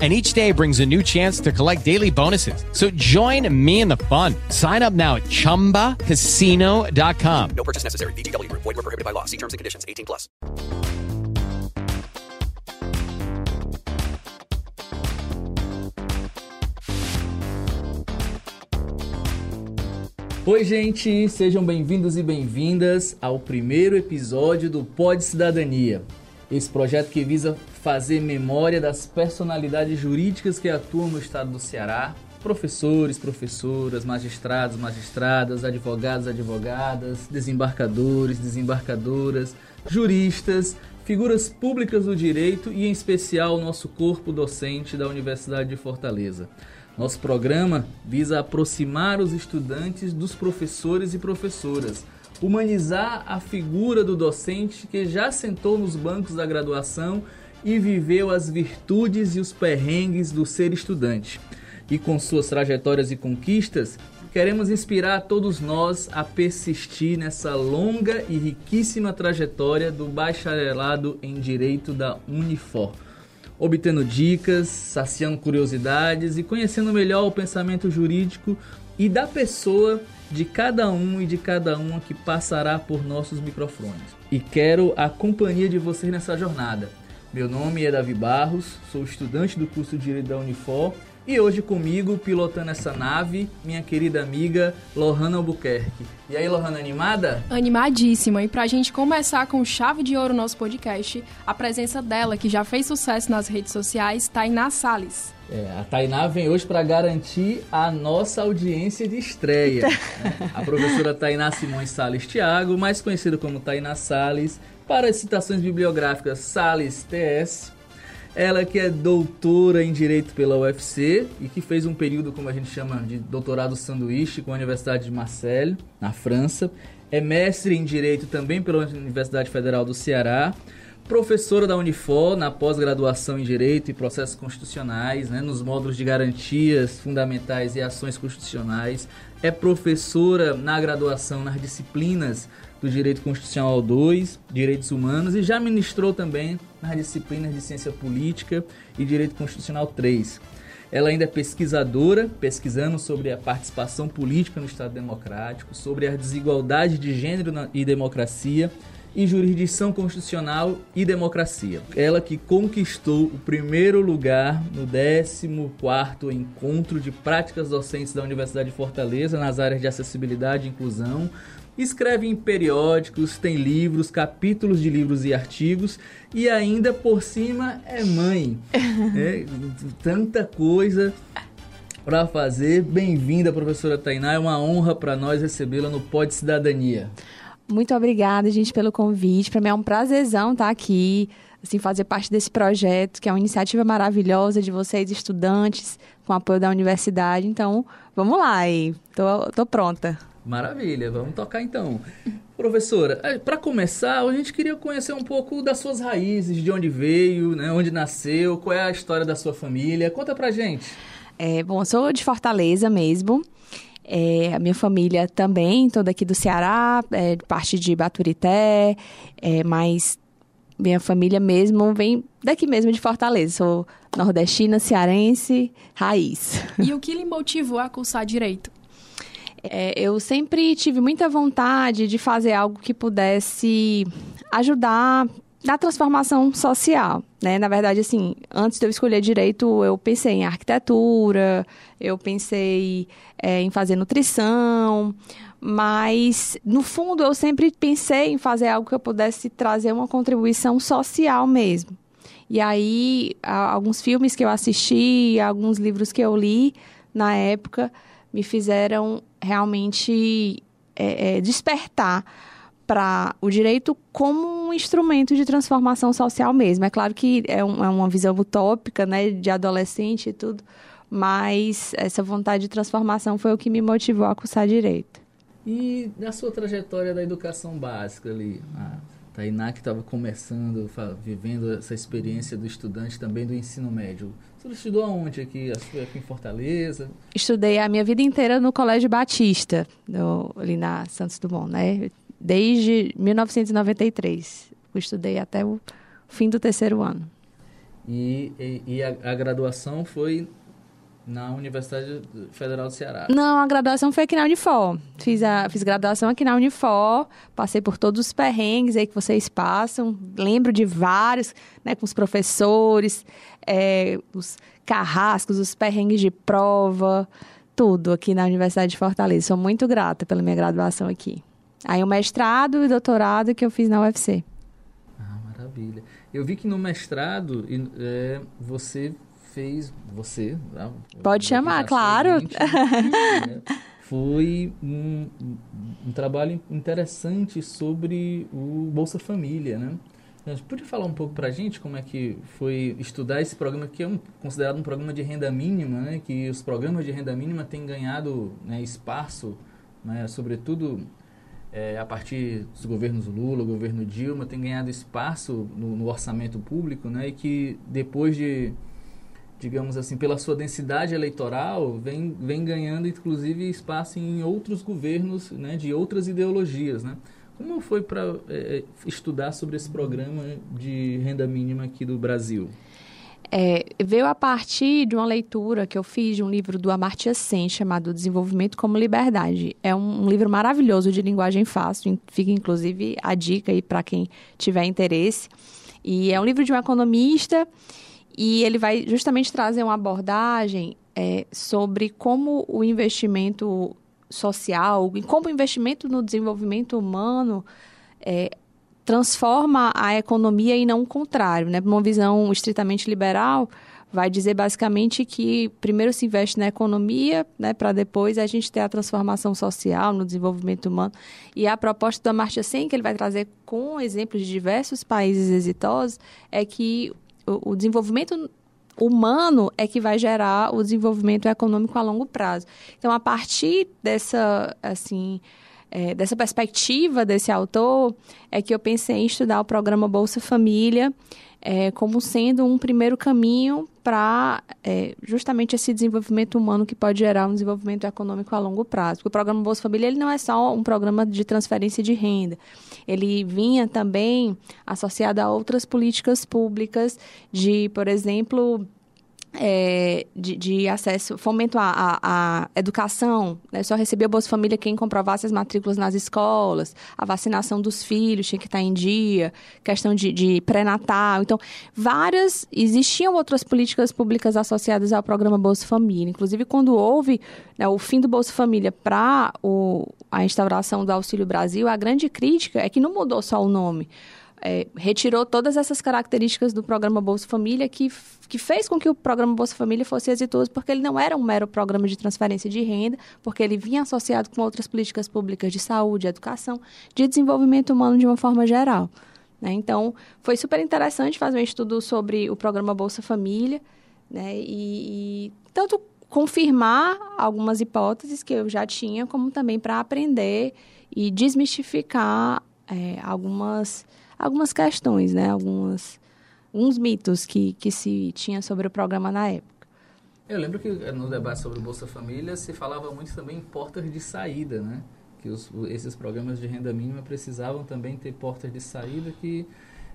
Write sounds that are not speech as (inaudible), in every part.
and each day brings a new chance to collect daily bonuses. So join me in the fun. Sign up now at ChumbaCasino.com. No purchase necessary. VGW Group. Void were prohibited by law. See terms and conditions. 18 plus. Oi, gente, sejam bem-vindos e bem-vindas ao primeiro episódio do Pod Cidadania. Esse projeto que visa fazer memória das personalidades jurídicas que atuam no estado do Ceará, professores, professoras, magistrados, magistradas, advogados, advogadas, desembarcadores, desembarcadoras, juristas, figuras públicas do direito e, em especial, nosso corpo docente da Universidade de Fortaleza. Nosso programa visa aproximar os estudantes dos professores e professoras, humanizar a figura do docente que já sentou nos bancos da graduação e viveu as virtudes e os perrengues do ser estudante. E com suas trajetórias e conquistas, queremos inspirar todos nós a persistir nessa longa e riquíssima trajetória do bacharelado em Direito da Unifor obtendo dicas, saciando curiosidades e conhecendo melhor o pensamento jurídico e da pessoa de cada um e de cada uma que passará por nossos microfones. E quero a companhia de vocês nessa jornada. Meu nome é Davi Barros, sou estudante do curso de Direito da Unifor e hoje comigo, pilotando essa nave, minha querida amiga Lohana Albuquerque. E aí, Lohana, animada? Animadíssima. E pra gente começar com chave de ouro nosso podcast, a presença dela, que já fez sucesso nas redes sociais, Tainá Salles. É, a Tainá vem hoje para garantir a nossa audiência de estreia. (laughs) A professora Tainá Simões Salles Thiago, mais conhecida como Tainá Salles, para citações bibliográficas Salles TS, ela que é doutora em Direito pela UFC e que fez um período, como a gente chama, de doutorado sanduíche com a Universidade de Marseille, na França. É mestre em Direito também pela Universidade Federal do Ceará. Professora da Unifor na pós-graduação em Direito e Processos Constitucionais, né, nos módulos de garantias fundamentais e ações constitucionais. É professora na graduação nas disciplinas do Direito Constitucional 2, Direitos Humanos, e já ministrou também nas disciplinas de Ciência Política e Direito Constitucional 3. Ela ainda é pesquisadora, pesquisando sobre a participação política no Estado Democrático, sobre a desigualdade de gênero e democracia e jurisdição constitucional e democracia. Ela que conquistou o primeiro lugar no 14º Encontro de Práticas Docentes da Universidade de Fortaleza nas áreas de acessibilidade e inclusão, escreve em periódicos, tem livros, capítulos de livros e artigos e ainda por cima é mãe. (laughs) é, tanta coisa para fazer. Bem-vinda, professora Tainá. É uma honra para nós recebê-la no Pod Cidadania. Muito obrigada, gente, pelo convite. Para mim é um prazerzão estar aqui, assim, fazer parte desse projeto, que é uma iniciativa maravilhosa de vocês, estudantes, com apoio da universidade. Então, vamos lá aí. Tô, tô pronta. Maravilha, vamos tocar então. Professora, eh, para começar, a gente queria conhecer um pouco das suas raízes, de onde veio, né, onde nasceu, qual é a história da sua família. Conta pra gente. É, bom, eu sou de Fortaleza mesmo. É, a minha família também, toda aqui do Ceará, é, parte de Baturité, é, mas minha família mesmo vem daqui mesmo de Fortaleza. Sou nordestina, cearense, raiz. E o que lhe motivou a cursar direito? É, eu sempre tive muita vontade de fazer algo que pudesse ajudar na transformação social, né? Na verdade, assim, antes de eu escolher direito, eu pensei em arquitetura, eu pensei é, em fazer nutrição, mas no fundo eu sempre pensei em fazer algo que eu pudesse trazer uma contribuição social mesmo. E aí, alguns filmes que eu assisti, alguns livros que eu li na época, me fizeram realmente é, é, despertar para o direito como um instrumento de transformação social mesmo. É claro que é, um, é uma visão utópica, né, de adolescente e tudo, mas essa vontade de transformação foi o que me motivou a cursar direito. E na sua trajetória da educação básica ali, a Tainá que estava começando, vivendo essa experiência do estudante também do ensino médio, você estudou aonde aqui? Aqui em Fortaleza? Estudei a minha vida inteira no Colégio Batista, no, ali na Santos Dumont, né? Desde 1993. Eu estudei até o fim do terceiro ano. E, e, e a, a, graduação foi na Universidade Federal do Ceará? Não, a graduação foi aqui na Unifor. Fiz, a, fiz graduação aqui na Unifor, passei por todos os perrengues aí que vocês passam. Lembro de vários, né, com os professores, é, os carrascos, os perrengues de prova, tudo aqui na Universidade de Fortaleza. Sou muito grata pela minha graduação aqui. Aí o mestrado e doutorado que eu fiz na UFC. Ah, maravilha. Eu vi que no mestrado é, você fez, você... Tá? Pode chamar, claro. Gente, né? (laughs) Foi um, um, trabalho interessante sobre o Bolsa Família, né? Você podia falar um pouco para a gente como é que foi estudar esse programa que é um, considerado um programa de renda mínima, né? Que os programas de renda mínima têm ganhado né, espaço, né, sobretudo é, a partir dos governos Lula, governo Dilma, tem ganhado espaço no, no, orçamento público, né, e que depois de, digamos assim, pela sua densidade eleitoral, vem, vem ganhando inclusive espaço em outros governos né, de outras ideologias. Né? Como foi para é, estudar sobre esse programa de renda mínima aqui do Brasil? É, veio a partir de uma leitura que eu fiz de um livro do Amartya Sen chamado Desenvolvimento como Liberdade. É um, um livro maravilhoso de linguagem fácil, fica inclusive a dica aí para quem tiver interesse. E é um livro de um economista e ele vai justamente trazer uma abordagem é, sobre como o investimento social, como o investimento no desenvolvimento humano é, transforma a economia e não o contrário. Né? Uma visão estritamente liberal vai dizer basicamente que primeiro se investe na economia, né, para depois a gente ter a transformação social no desenvolvimento humano. E a proposta da Marcha 100, que ele vai trazer com exemplos de diversos países exitosos, é que o, o desenvolvimento humano é que vai gerar o desenvolvimento econômico a longo prazo. Então, a partir dessa, assim, é, dessa perspectiva desse autor, é que eu pensei em estudar o programa Bolsa Família é, como sendo um primeiro caminho para é, justamente esse desenvolvimento humano que pode gerar um desenvolvimento econômico a longo prazo. Porque o programa Bolsa Família ele não é só um programa de transferência de renda, ele vinha também associado a outras políticas públicas de, por exemplo, é, de, de, acesso, fomento à, à, à educação, né? só recebia Bolsa Família quem comprovasse as matrículas nas escolas, a vacinação dos filhos tinha que estar em dia, questão de, de pré-natal. Então, várias, existiam outras políticas públicas associadas ao programa Bolsa Família. Inclusive, quando houve né, o fim do Bolsa Família para a instauração do Auxílio Brasil, a grande crítica é que não mudou só o nome é, retirou todas essas características do programa Bolsa Família que, que fez com que o programa Bolsa Família fosse exitoso, porque ele não era um mero programa de transferência de renda, porque ele vinha associado com outras políticas públicas de saúde, educação, de desenvolvimento humano de uma forma geral. Né? Então, foi super interessante fazer um estudo sobre o programa Bolsa Família, né? e, e tanto confirmar algumas hipóteses que eu já tinha, como também para aprender e desmistificar é, algumas algumas questões, né? Algumas, alguns mitos que, que se tinha sobre o programa na época. Eu lembro que eh, no debate sobre o Bolsa Família se falava muito também em portas de saída, né? Que os, esses programas de renda mínima precisavam também ter portas de saída que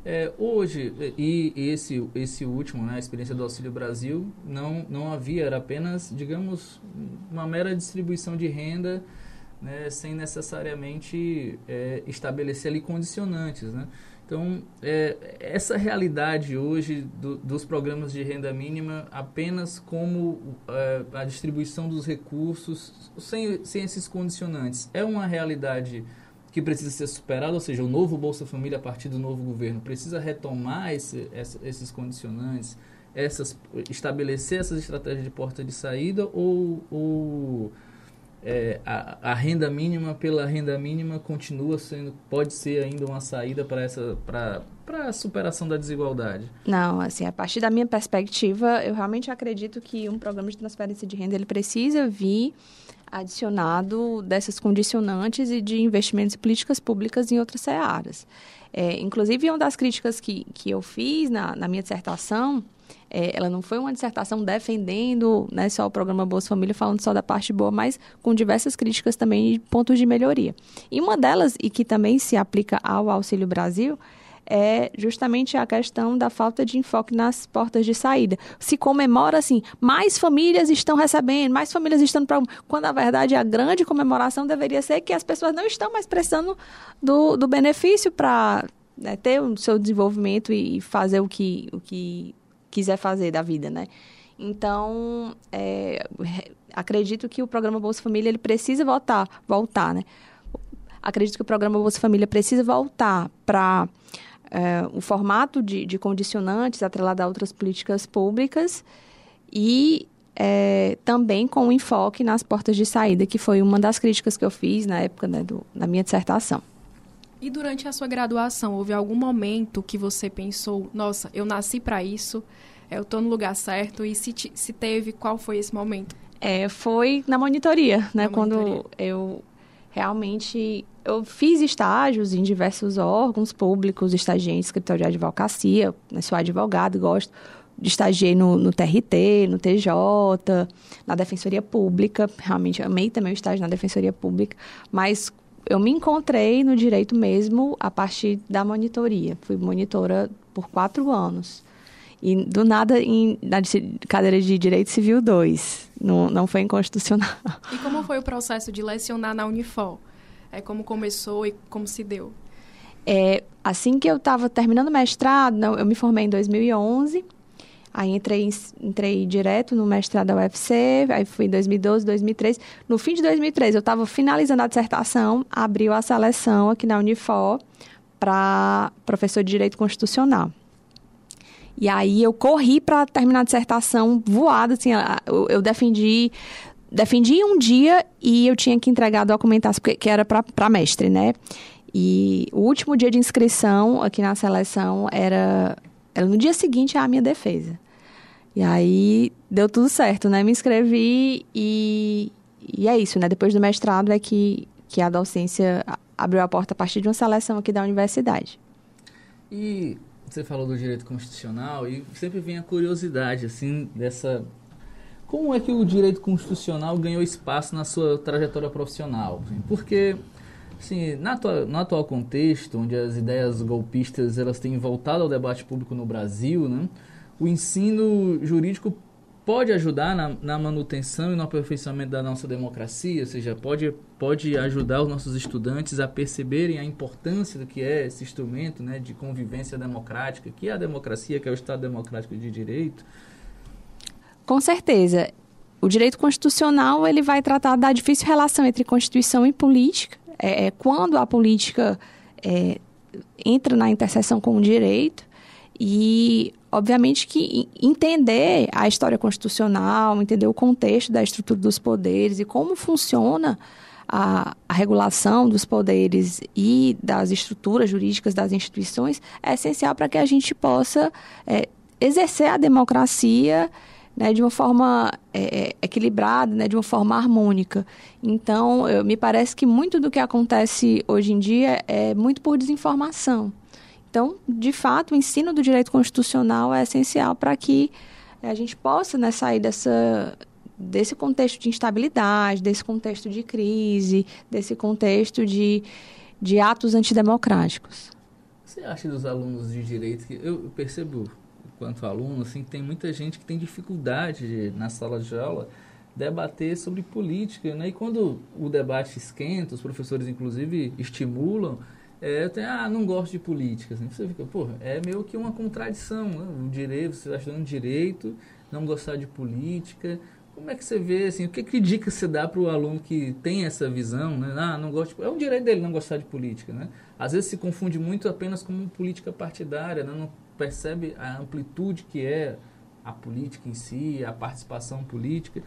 é, hoje, e esse, esse último, né, a experiência do Auxílio Brasil, não, não havia, era apenas, digamos, uma mera distribuição de renda né, sem necessariamente é, estabelecer ali condicionantes. Né? Então, é, essa realidade hoje do, dos programas de renda mínima apenas como é, a distribuição dos recursos sem, sem esses condicionantes é uma realidade que precisa ser superada, ou seja, o novo Bolsa Família a partir do novo governo precisa retomar esse, essa, esses condicionantes, essas, estabelecer essas estratégias de porta de saída ou, ou é, a, a, renda mínima pela renda mínima continua sendo, pode ser ainda uma saída para essa para para a superação da desigualdade? Não, assim, a partir da minha perspectiva, eu realmente acredito que um programa de transferência de renda ele precisa vir adicionado dessas condicionantes e de investimentos em políticas públicas em outras áreas. É, inclusive, uma das críticas que, que eu fiz na, na minha dissertação é, ela não foi uma dissertação defendendo né, só o programa Bolsa Família, falando só da parte boa, mas com diversas críticas também e pontos de melhoria. E uma delas, e que também se aplica ao Auxílio Brasil, é justamente a questão da falta de enfoque nas portas de saída. Se comemora assim, mais famílias estão recebendo, mais famílias estão para quando na verdade a grande comemoração deveria ser que as pessoas não estão mais precisando do, do benefício para né, ter o seu desenvolvimento e fazer o que, o que quiser fazer da vida, né? Então, é, acredito que o programa Bolsa Família ele precisa voltar, voltar, né? Acredito que o programa Bolsa Família precisa voltar para é, o formato de, de condicionantes atrelado a outras políticas públicas e é, também com o enfoque nas portas de saída, que foi uma das críticas que eu fiz na época né, do, da minha dissertação. E durante a sua graduação, houve algum momento que você pensou, nossa, eu nasci para isso, eu estou no lugar certo, e se, se teve, qual foi esse momento? É, foi na monitoria, né? Na quando monitoria. eu realmente eu fiz estágios em diversos órgãos públicos, estagiei em escritório de advocacia, né, sou advogado, gosto, estagiei no, no TRT, no TJ, na Defensoria Pública, realmente amei também o estágio na Defensoria Pública, mas eu me encontrei no direito mesmo a partir da monitoria. Fui monitora por quatro anos. E do nada, em, na cadeira de Direito Civil 2. Não, não foi inconstitucional. E como foi o processo de lecionar na Unifor? É, como começou e como se deu? É, assim que eu estava terminando o mestrado, eu me formei em 2011. Aí entrei, entrei direto no mestrado da UFC, aí fui em 2012, 2013. No fim de 2013, eu estava finalizando a dissertação, abriu a seleção aqui na Unifor para professor de Direito Constitucional. E aí eu corri para terminar a dissertação voada, assim, eu, eu defendi defendi um dia e eu tinha que entregar a documentação, que era para mestre, né? E o último dia de inscrição aqui na seleção era, era no dia seguinte à minha defesa. E aí deu tudo certo, né? Me inscrevi e, e é isso, né? Depois do mestrado é que, que a docência abriu a porta a partir de uma seleção aqui da universidade. E você falou do direito constitucional e sempre vem a curiosidade, assim, dessa... Como é que o direito constitucional ganhou espaço na sua trajetória profissional? Porque, assim, na atual, no atual contexto, onde as ideias golpistas elas têm voltado ao debate público no Brasil, né? O ensino jurídico pode ajudar na, na, manutenção e no aperfeiçoamento da nossa democracia, ou seja, pode, pode ajudar os nossos estudantes a perceberem a importância do que é esse instrumento né, de convivência democrática, que é a democracia, que é o Estado Democrático de Direito? Com certeza. O direito constitucional ele vai tratar da difícil relação entre Constituição e política. É, é quando a política é, entra na interseção com o direito e obviamente que entender a história constitucional, entender o contexto da estrutura dos poderes e como funciona a, a, regulação dos poderes e das estruturas jurídicas das instituições é essencial para que a gente possa é, exercer a democracia né, de uma forma é, é equilibrada, né, de uma forma harmônica. Então, eu, me parece que muito do que acontece hoje em dia é muito por desinformação. Então, de fato, o ensino do direito constitucional é essencial para que a gente possa né, sair dessa, desse contexto de instabilidade, desse contexto de crise, desse contexto de, de atos antidemocráticos. Você acha dos alunos de direito que eu percebo, enquanto aluno, assim, que tem muita gente que tem dificuldade de, na sala de aula debater sobre política, né? E quando o debate esquenta, os professores inclusive estimulam, É, eu tenho, ah, não gosto de política. Assim, você fica, pô, é meio que uma contradição. Né? O direito, você está estudando direito, não gostar de política. Como é que você vê, assim, o que, que dica você dá para o aluno que tem essa visão, né? Ah, não gosto É um direito dele não gostar de política, né? Às vezes se confunde muito apenas como política partidária, né? Não percebe a amplitude que é a política em si, a participação política.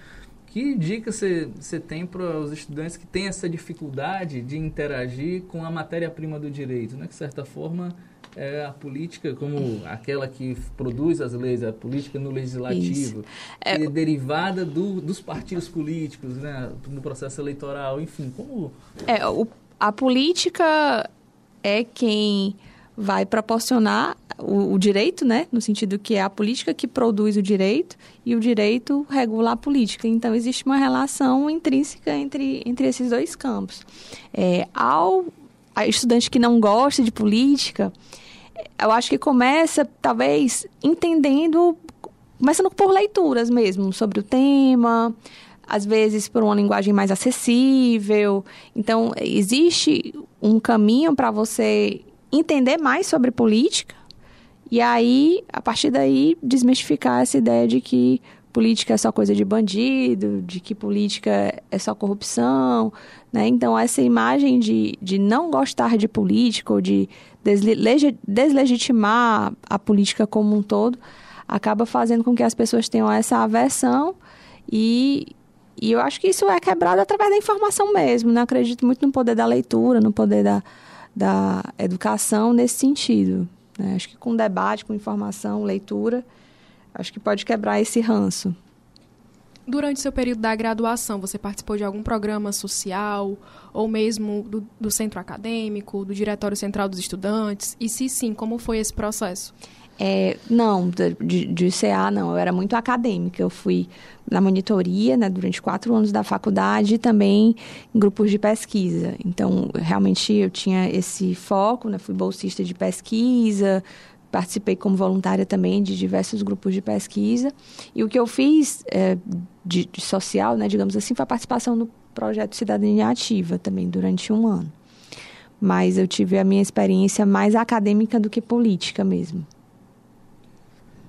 Que dica você, tem para os estudantes que têm essa dificuldade de interagir com a matéria-prima do direito, né? Que, de certa forma, é a política como aquela que produz as leis, a política no legislativo, é, é derivada do, dos partidos políticos, né? No processo eleitoral, enfim, como... É, o, a política é quem vai proporcionar o, o, direito, né? No sentido que é a política que produz o direito e o direito regula a política. Então, existe uma relação intrínseca entre, entre esses dois campos. É, ao estudante que não gosta de política, eu acho que começa, talvez, entendendo, começando por leituras mesmo sobre o tema, às vezes por uma linguagem mais acessível. Então, existe um caminho para você entender mais sobre política e aí, a partir daí, desmistificar essa ideia de que política é só coisa de bandido, de que política é só corrupção, né? Então, essa imagem de, de não gostar de política ou de deslegitimar a política como um todo acaba fazendo com que as pessoas tenham essa aversão e, e eu acho que isso é quebrado através da informação mesmo, né? Acredito muito no poder da leitura, no poder da, da educação nesse sentido. Né? Acho que com debate, com informação, leitura, acho que pode quebrar esse ranço. Durante seu período da graduação, você participou de algum programa social ou mesmo do, do centro acadêmico, do Diretório Central dos Estudantes? E se sim, como foi esse processo? É, não, de, de CA não, eu era muito acadêmica. Eu fui na monitoria né, durante quatro anos da faculdade e também em grupos de pesquisa. Então, realmente eu tinha esse foco, né, fui bolsista de pesquisa, participei como voluntária também de diversos grupos de pesquisa. E o que eu fiz é, de, de, social, né, digamos assim, foi a participação no projeto Cidadania Ativa também durante um ano. Mas eu tive a minha experiência mais acadêmica do que política mesmo.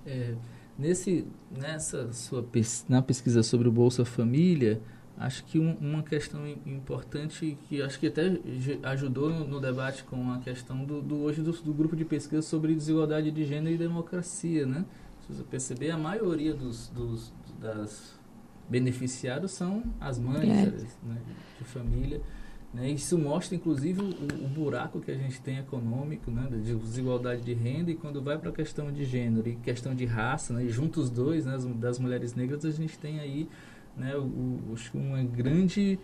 É, nesse, nessa sua na pesquisa sobre o Bolsa Família, acho que um, uma questão importante que acho que até ajudou no, no debate com a questão do, do hoje do, do, grupo de pesquisa sobre desigualdade de gênero e democracia, né? Se você perceber, a maioria dos, dos das beneficiados são as mães né, de família. Né? Isso mostra, inclusive, o, o, buraco que a gente tem econômico, né? de desigualdade de renda, e quando vai para a questão de gênero e questão de raça, né? juntos os dois, né? das mulheres negras, a gente tem aí né? o, uma grande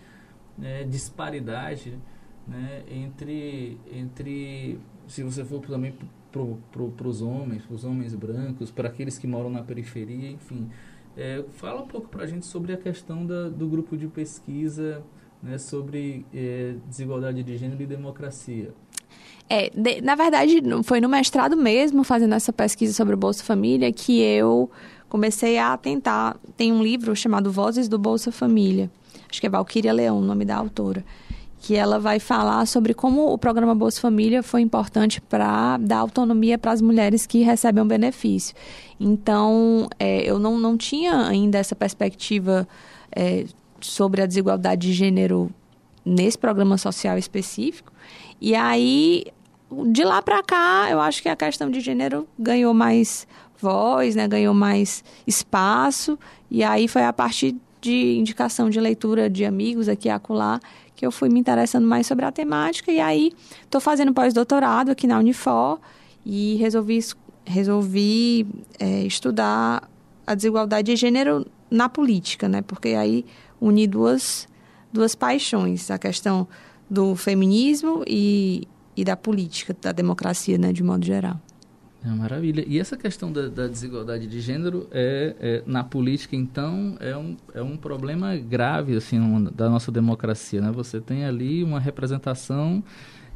né? disparidade né? entre, entre, se você for também para os homens, para os homens brancos, para aqueles que moram na periferia, enfim. É, fala um pouco para a gente sobre a questão da, do grupo de pesquisa né, sobre é, desigualdade de gênero e democracia. É, de, na verdade, foi no mestrado mesmo, fazendo essa pesquisa sobre o Bolsa Família, que eu comecei a tentar. Tem um livro chamado Vozes do Bolsa Família, acho que é Valquíria Leão, o nome da autora, que ela vai falar sobre como o programa Bolsa Família foi importante para dar autonomia para as mulheres que recebem um benefício. Então, é, eu não, não tinha ainda essa perspectiva. É, sobre a desigualdade de gênero nesse programa social específico. E aí, de lá para cá, eu acho que a questão de gênero ganhou mais voz, né? ganhou mais espaço. E aí foi a partir de indicação de leitura de amigos aqui e acolá que eu fui me interessando mais sobre a temática. E aí, estou fazendo pós-doutorado aqui na Unifor e resolvi, resolvi é, estudar a desigualdade de gênero na política, né? Porque aí unir duas, duas paixões, a questão do feminismo e, e da política, da democracia, né, de modo geral. É maravilha. E essa questão da, da desigualdade de gênero é, é, na política, então, é um, é um problema grave assim, da nossa democracia. Né? Você tem ali uma representação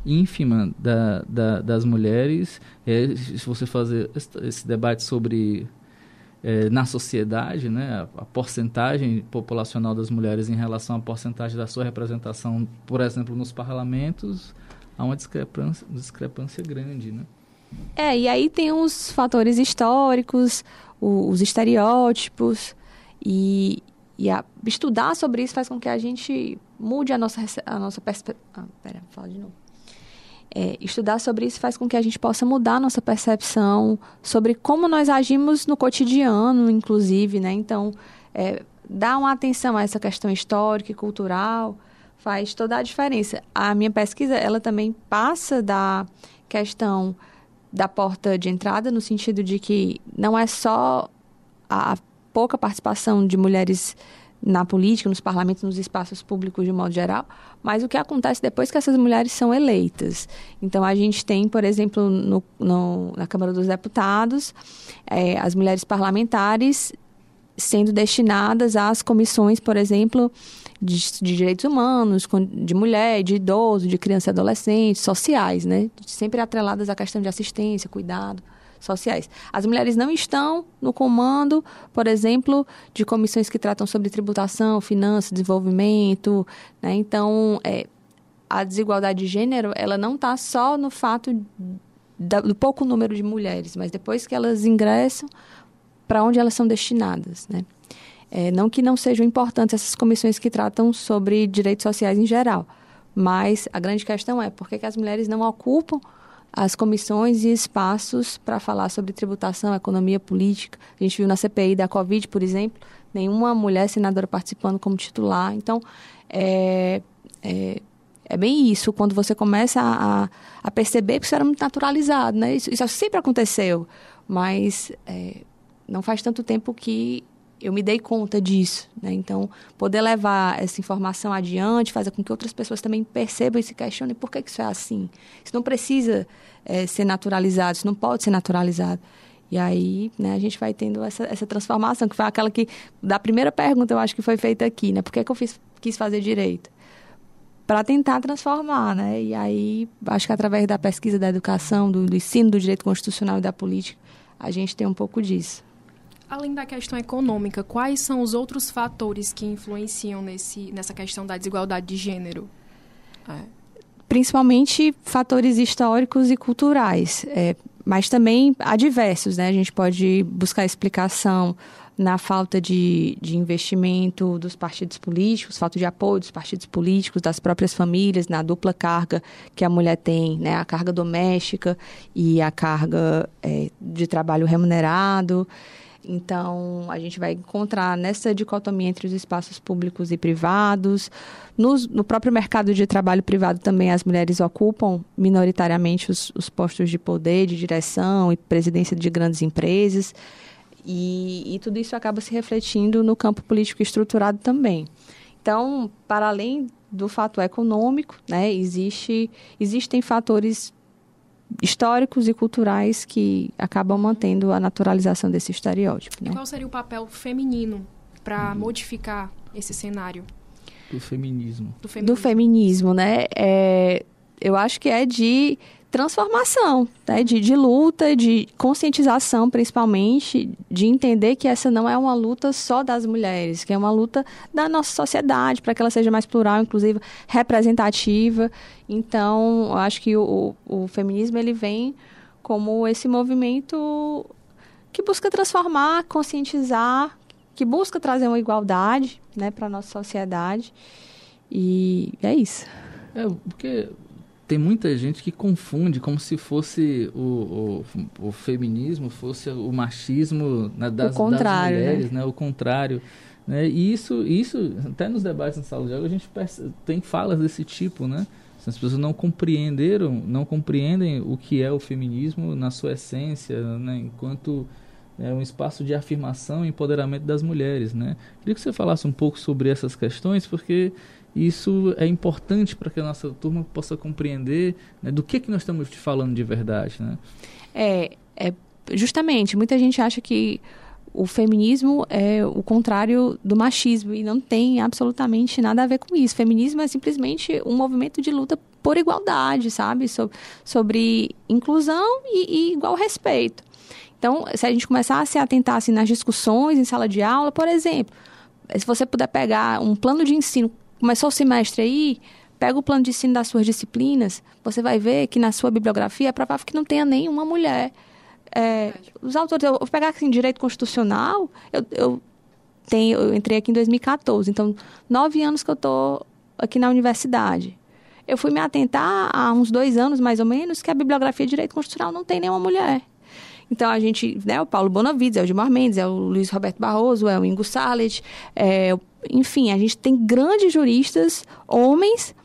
ínfima da, da, das mulheres. É, se você fazer esse debate sobre é, na sociedade, né, a, a, porcentagem populacional das mulheres em relação à porcentagem da sua representação, por exemplo, nos parlamentos, há uma discrepância, discrepância grande, né? É, e aí tem os fatores históricos, o, os estereótipos, e, e a, estudar sobre isso faz com que a gente mude a nossa, a nossa perspectiva. Ah, pera, fala de novo. É, estudar sobre isso faz com que a gente possa mudar nossa percepção sobre como nós agimos no cotidiano, inclusive, né? Então, é, dar uma atenção a essa questão histórica e cultural faz toda a diferença. A minha pesquisa, ela também passa da questão da porta de entrada, no sentido de que não é só a pouca participação de mulheres na política, nos parlamentos, nos espaços públicos de modo geral, mas o que acontece depois que essas mulheres são eleitas. Então, a gente tem, por exemplo, no, no, na Câmara dos Deputados, é, as mulheres parlamentares sendo destinadas às comissões, por exemplo, de, de, direitos humanos, de mulher, de idoso, de criança e adolescente, sociais, né? Sempre atreladas à questão de assistência, cuidado sociais. As mulheres não estão no comando, por exemplo, de comissões que tratam sobre tributação, finanças, desenvolvimento, né? Então, é, a desigualdade de gênero, ela não está só no fato da, do pouco número de mulheres, mas depois que elas ingressam, para onde elas são destinadas, né? É, não que não sejam importantes essas comissões que tratam sobre direitos sociais em geral, mas a grande questão é por que, que as mulheres não ocupam as comissões e espaços para falar sobre tributação, economia política. A gente viu na CPI da Covid, por exemplo, nenhuma mulher senadora participando como titular. Então, é, é, é bem isso, quando você começa a, a perceber que isso era muito naturalizado, né? Isso, isso sempre aconteceu, mas é, não faz tanto tempo que eu me dei conta disso, né? Então, poder levar essa informação adiante, fazer com que outras pessoas também percebam e se questionem por que, isso é assim. Isso não precisa é, ser naturalizado, isso não pode ser naturalizado. E aí, né, a gente vai tendo essa, essa transformação, que foi aquela que, da primeira pergunta, eu acho que foi feita aqui, né? Por que, que eu fiz, quis fazer direito? Para tentar transformar, né? E aí, acho que através da pesquisa da educação, do, do ensino do direito constitucional e da política, a gente tem um pouco disso. Além da questão econômica, quais são os outros fatores que influenciam nesse, nessa questão da desigualdade de gênero? É. Principalmente fatores históricos e culturais, é, mas também há diversos, né? A gente pode buscar explicação na falta de, de investimento dos partidos políticos, falta de apoio dos partidos políticos, das próprias famílias, na dupla carga que a mulher tem, né? A carga doméstica e a carga é, de trabalho remunerado. Então, a gente vai encontrar nessa dicotomia entre os espaços públicos e privados. Nos, no próprio mercado de trabalho privado também as mulheres ocupam minoritariamente os, os postos de poder, de direção e presidência de grandes empresas. E, e tudo isso acaba se refletindo no campo político estruturado também. Então, para além do fato econômico, né, existe, existem fatores históricos e culturais que acabam mantendo a naturalização desse estereótipo. Né? E qual seria o papel feminino para modificar esse cenário? Do feminismo. Do feminismo, Do feminismo né? É, eu acho que é de transformação, né? de, de luta, de conscientização, principalmente, de entender que essa não é uma luta só das mulheres, que é uma luta da nossa sociedade, para que ela seja mais plural, inclusive representativa. Então, eu acho que o, o, o feminismo ele vem como esse movimento que busca transformar, conscientizar, que busca trazer uma igualdade né, para a nossa sociedade. E é isso. É, porque tem muita gente que confunde como se fosse o, o, o feminismo, fosse o machismo né, das, das, mulheres, né? né? O contrário. Né? E isso, isso, até nos debates na sala de aula, a gente tem falas desse tipo, né? As pessoas não compreenderam, não compreendem o que é o feminismo na sua essência, né? enquanto é um espaço de afirmação e empoderamento das mulheres, né? Queria que você falasse um pouco sobre essas questões, porque isso é importante para que a nossa turma possa compreender né, do que, que nós estamos falando de verdade. Né? É, é, justamente, muita gente acha que o feminismo é o contrário do machismo e não tem absolutamente nada a ver com isso. Feminismo é simplesmente um movimento de luta por igualdade, sabe? So, sobre inclusão e, e igual respeito. Então, se a gente começar a se atentar assim, nas discussões em sala de aula, por exemplo, se você puder pegar um plano de ensino começou o semestre aí, pega o plano de ensino das suas disciplinas, você vai ver que na sua bibliografia é provável que não tenha nenhuma mulher. É, os autores, eu vou pegar assim, direito constitucional, eu, eu, tenho, eu entrei aqui em 2014, então nove anos que eu estou aqui na universidade. Eu fui me atentar há uns dois anos, mais ou menos, que a bibliografia de direito constitucional não tem nenhuma mulher. Então, a gente, né, o Paulo Bonavides, é o Gilmar Mendes, é o Luiz Roberto Barroso, é o Ingo Salles, é, enfim, a gente tem grandes juristas, homens,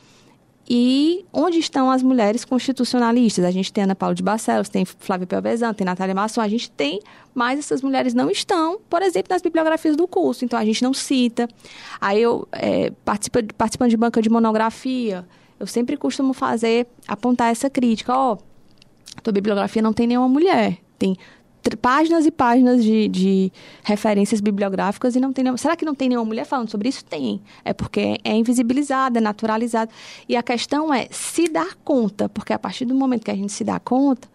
e onde estão as mulheres constitucionalistas? A gente tem Ana Paula de Barcelos, tem Flávia Pelvezan, tem Natália Masson, a gente tem, mas essas mulheres não estão, por exemplo, nas bibliografias do curso, então a gente não cita. Aí eu, é, participa, participando de banca de monografia, eu sempre costumo fazer, apontar essa crítica, ó, oh, tua bibliografia não tem nenhuma mulher, tem páginas e páginas de, de, referências bibliográficas e não tem nenhuma... Será que não tem nenhuma mulher falando sobre isso? Tem. É porque é invisibilizada, é naturalizada. E a questão é se dar conta, porque a partir do momento que a gente se dá conta,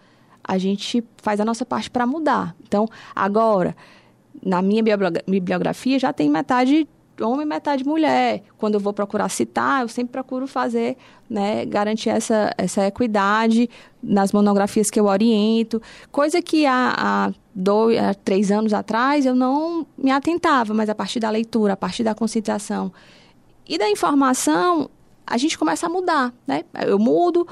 a gente faz a nossa parte para mudar. Então, agora, na minha bibliografia já tem metade homem metade mulher. Quando eu vou procurar citar, eu sempre procuro fazer, né, garantir essa, essa equidade nas monografias que eu oriento, coisa que há, há, dois, há três anos atrás eu não me atentava, mas a partir da leitura, a partir da conscientização e da informação, a gente começa a mudar, né? Eu mudo,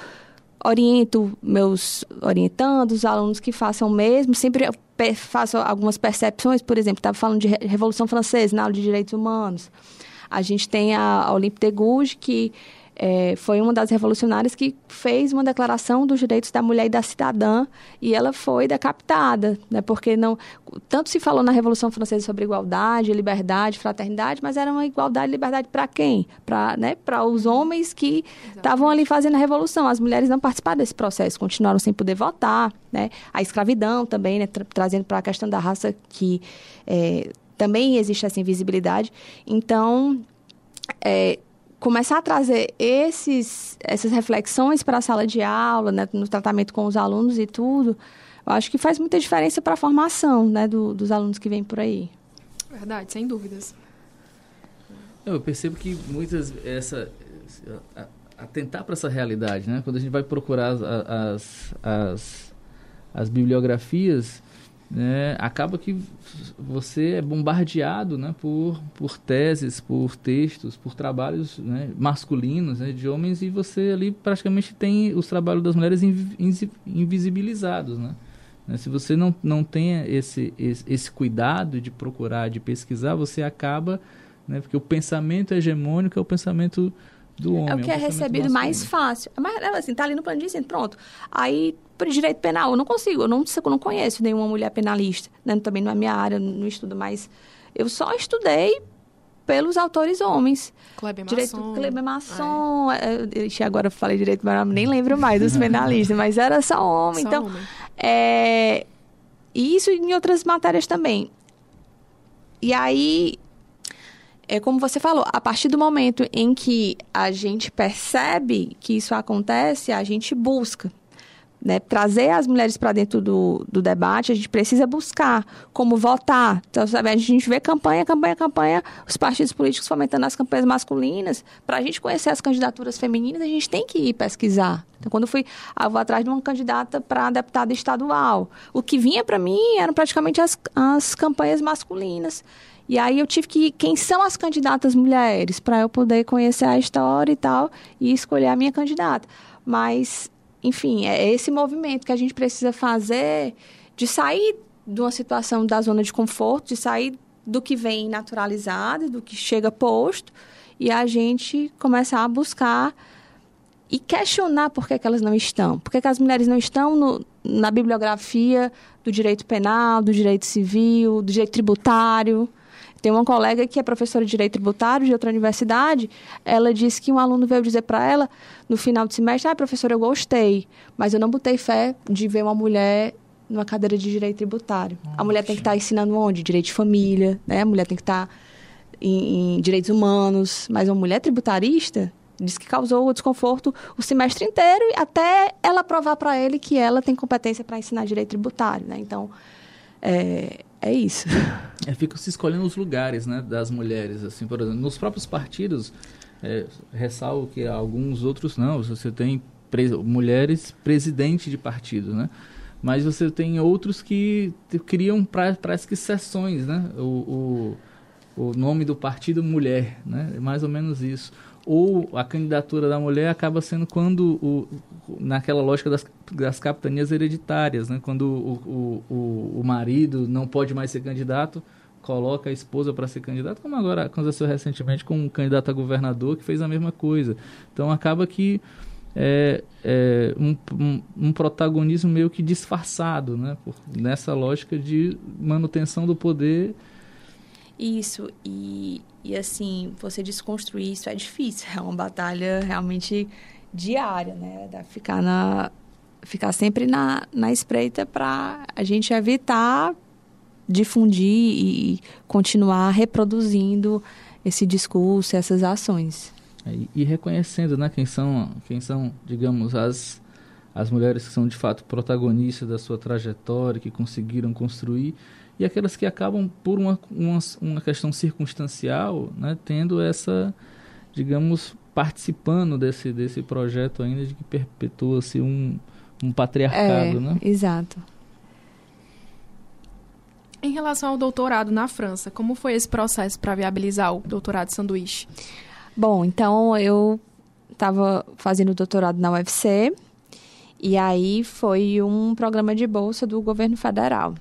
oriento meus orientandos, alunos que façam o mesmo, sempre faço algumas percepções, por exemplo, estava falando de Revolução Francesa na aula de Direitos Humanos. A gente tem a Olympe de Gouges, que é, foi uma das revolucionárias que fez uma declaração dos direitos da mulher e da cidadã e ela foi decapitada, né? Porque não tanto se falou na Revolução Francesa sobre igualdade, liberdade, fraternidade, mas era uma igualdade e liberdade para quem? Para né, para os homens que estavam ali fazendo a revolução. As mulheres não participaram desse processo, continuaram sem poder votar, né? A escravidão também, né? Tra trazendo para a questão da raça que é, também existe essa invisibilidade. Então, é, começar a trazer esses, essas reflexões para a sala de aula, né, no tratamento com os alunos e tudo, eu acho que faz muita diferença para a formação né, do, dos alunos que vêm por aí. Verdade, sem dúvidas. Eu percebo que muitas essa atentar para essa realidade, né? Quando a gente vai procurar as, as, as, as bibliografias, né, acaba que você é bombardeado né, por, por teses, por textos, por trabalhos né, masculinos né, de homens e você ali praticamente tem os trabalhos das mulheres invisibilizados. Né? né? Se você não, não tem esse, esse, esse cuidado de procurar, de pesquisar, você acaba, né, porque o pensamento hegemônico é o pensamento do homem. É o que é, é recebido mais fácil. Mas, assim, tá ali no plano de ensino, pronto. Aí, por direito penal, eu não consigo, eu não, eu não conheço nenhuma mulher penalista. Né? Também não é minha área, não estudo, mas eu só estudei pelos autores homens. Kleber direito, Masson. Kleber Masson. É. Eu, agora eu falei direito, mas nem lembro mais dos penalistas, mas era só homem. Só então, homem. É, e isso em outras matérias também. E aí, é como você falou, a partir do momento em que a gente percebe que isso acontece, a gente busca. Né, trazer as mulheres para dentro do, do debate, a gente precisa buscar como votar. Então, sabe, a gente vê campanha, campanha, campanha, os partidos políticos fomentando as campanhas masculinas. Para a gente conhecer as candidaturas femininas, a gente tem que ir pesquisar. Então, quando eu fui, ah, eu vou atrás de uma candidata para deputada estadual. O que vinha para mim eram praticamente as, as campanhas masculinas. E aí eu tive que quem são as candidatas mulheres para eu poder conhecer a história e tal e escolher a minha candidata. Mas, enfim, é esse movimento que a gente precisa fazer de sair de uma situação da zona de conforto, de sair do que vem naturalizado, do que chega posto, e a gente começar a buscar e questionar por que, que elas não estão. Por que, que as mulheres não estão no, na bibliografia do direito penal, do direito civil, do direito tributário. Tem uma colega que é professora de Direito Tributário de outra universidade, ela disse que um aluno veio dizer para ela, no final do semestre, ah, professora, eu gostei, mas eu não botei fé de ver uma mulher numa cadeira de Direito Tributário. A mulher tem que estar tá ensinando onde? Direito de família, né? A mulher tem que estar tá em, em Direitos Humanos, mas uma mulher tributarista diz que causou o desconforto o semestre inteiro até ela provar para ele que ela tem competência para ensinar direito tributário, né? Então, é, é isso. É, fica se escolhendo os lugares, né, das mulheres, assim, por exemplo, nos próprios partidos, É, ressalvo que alguns outros não. Você tem pres mulheres presidente de partidos, né? Mas você tem outros que criam pra, parece que sessões, né? O, o, o nome do partido mulher, né? É mais ou menos isso ou a candidatura da mulher acaba sendo quando o, naquela lógica das, das capitanias hereditárias, né? quando o, o, o, marido não pode mais ser candidato, coloca a esposa para ser candidato, como agora aconteceu recentemente com um candidato a governador que fez a mesma coisa. Então acaba que é, é um, um, um, protagonismo meio que disfarçado, né? Por, nessa lógica de manutenção do poder isso, e, e assim, você desconstruir isso é difícil, (laughs) é uma batalha realmente diária, né? Da ficar, na, ficar sempre na, na espreita para a gente evitar difundir e continuar reproduzindo esse discurso, essas ações. É, e, e reconhecendo, né, quem são, quem são, digamos, as as mulheres que são de fato protagonistas da sua trajetória, que conseguiram construir e aquelas que acabam por uma, uma, uma questão circunstancial, né, tendo essa, digamos, participando desse, desse projeto ainda de que perpetua-se um, um patriarcado, é, né? Exato. Em relação ao doutorado na França, como foi esse processo para viabilizar o doutorado de sanduíche? Bom, então eu estava fazendo doutorado na UFC e aí foi um programa de bolsa do governo federal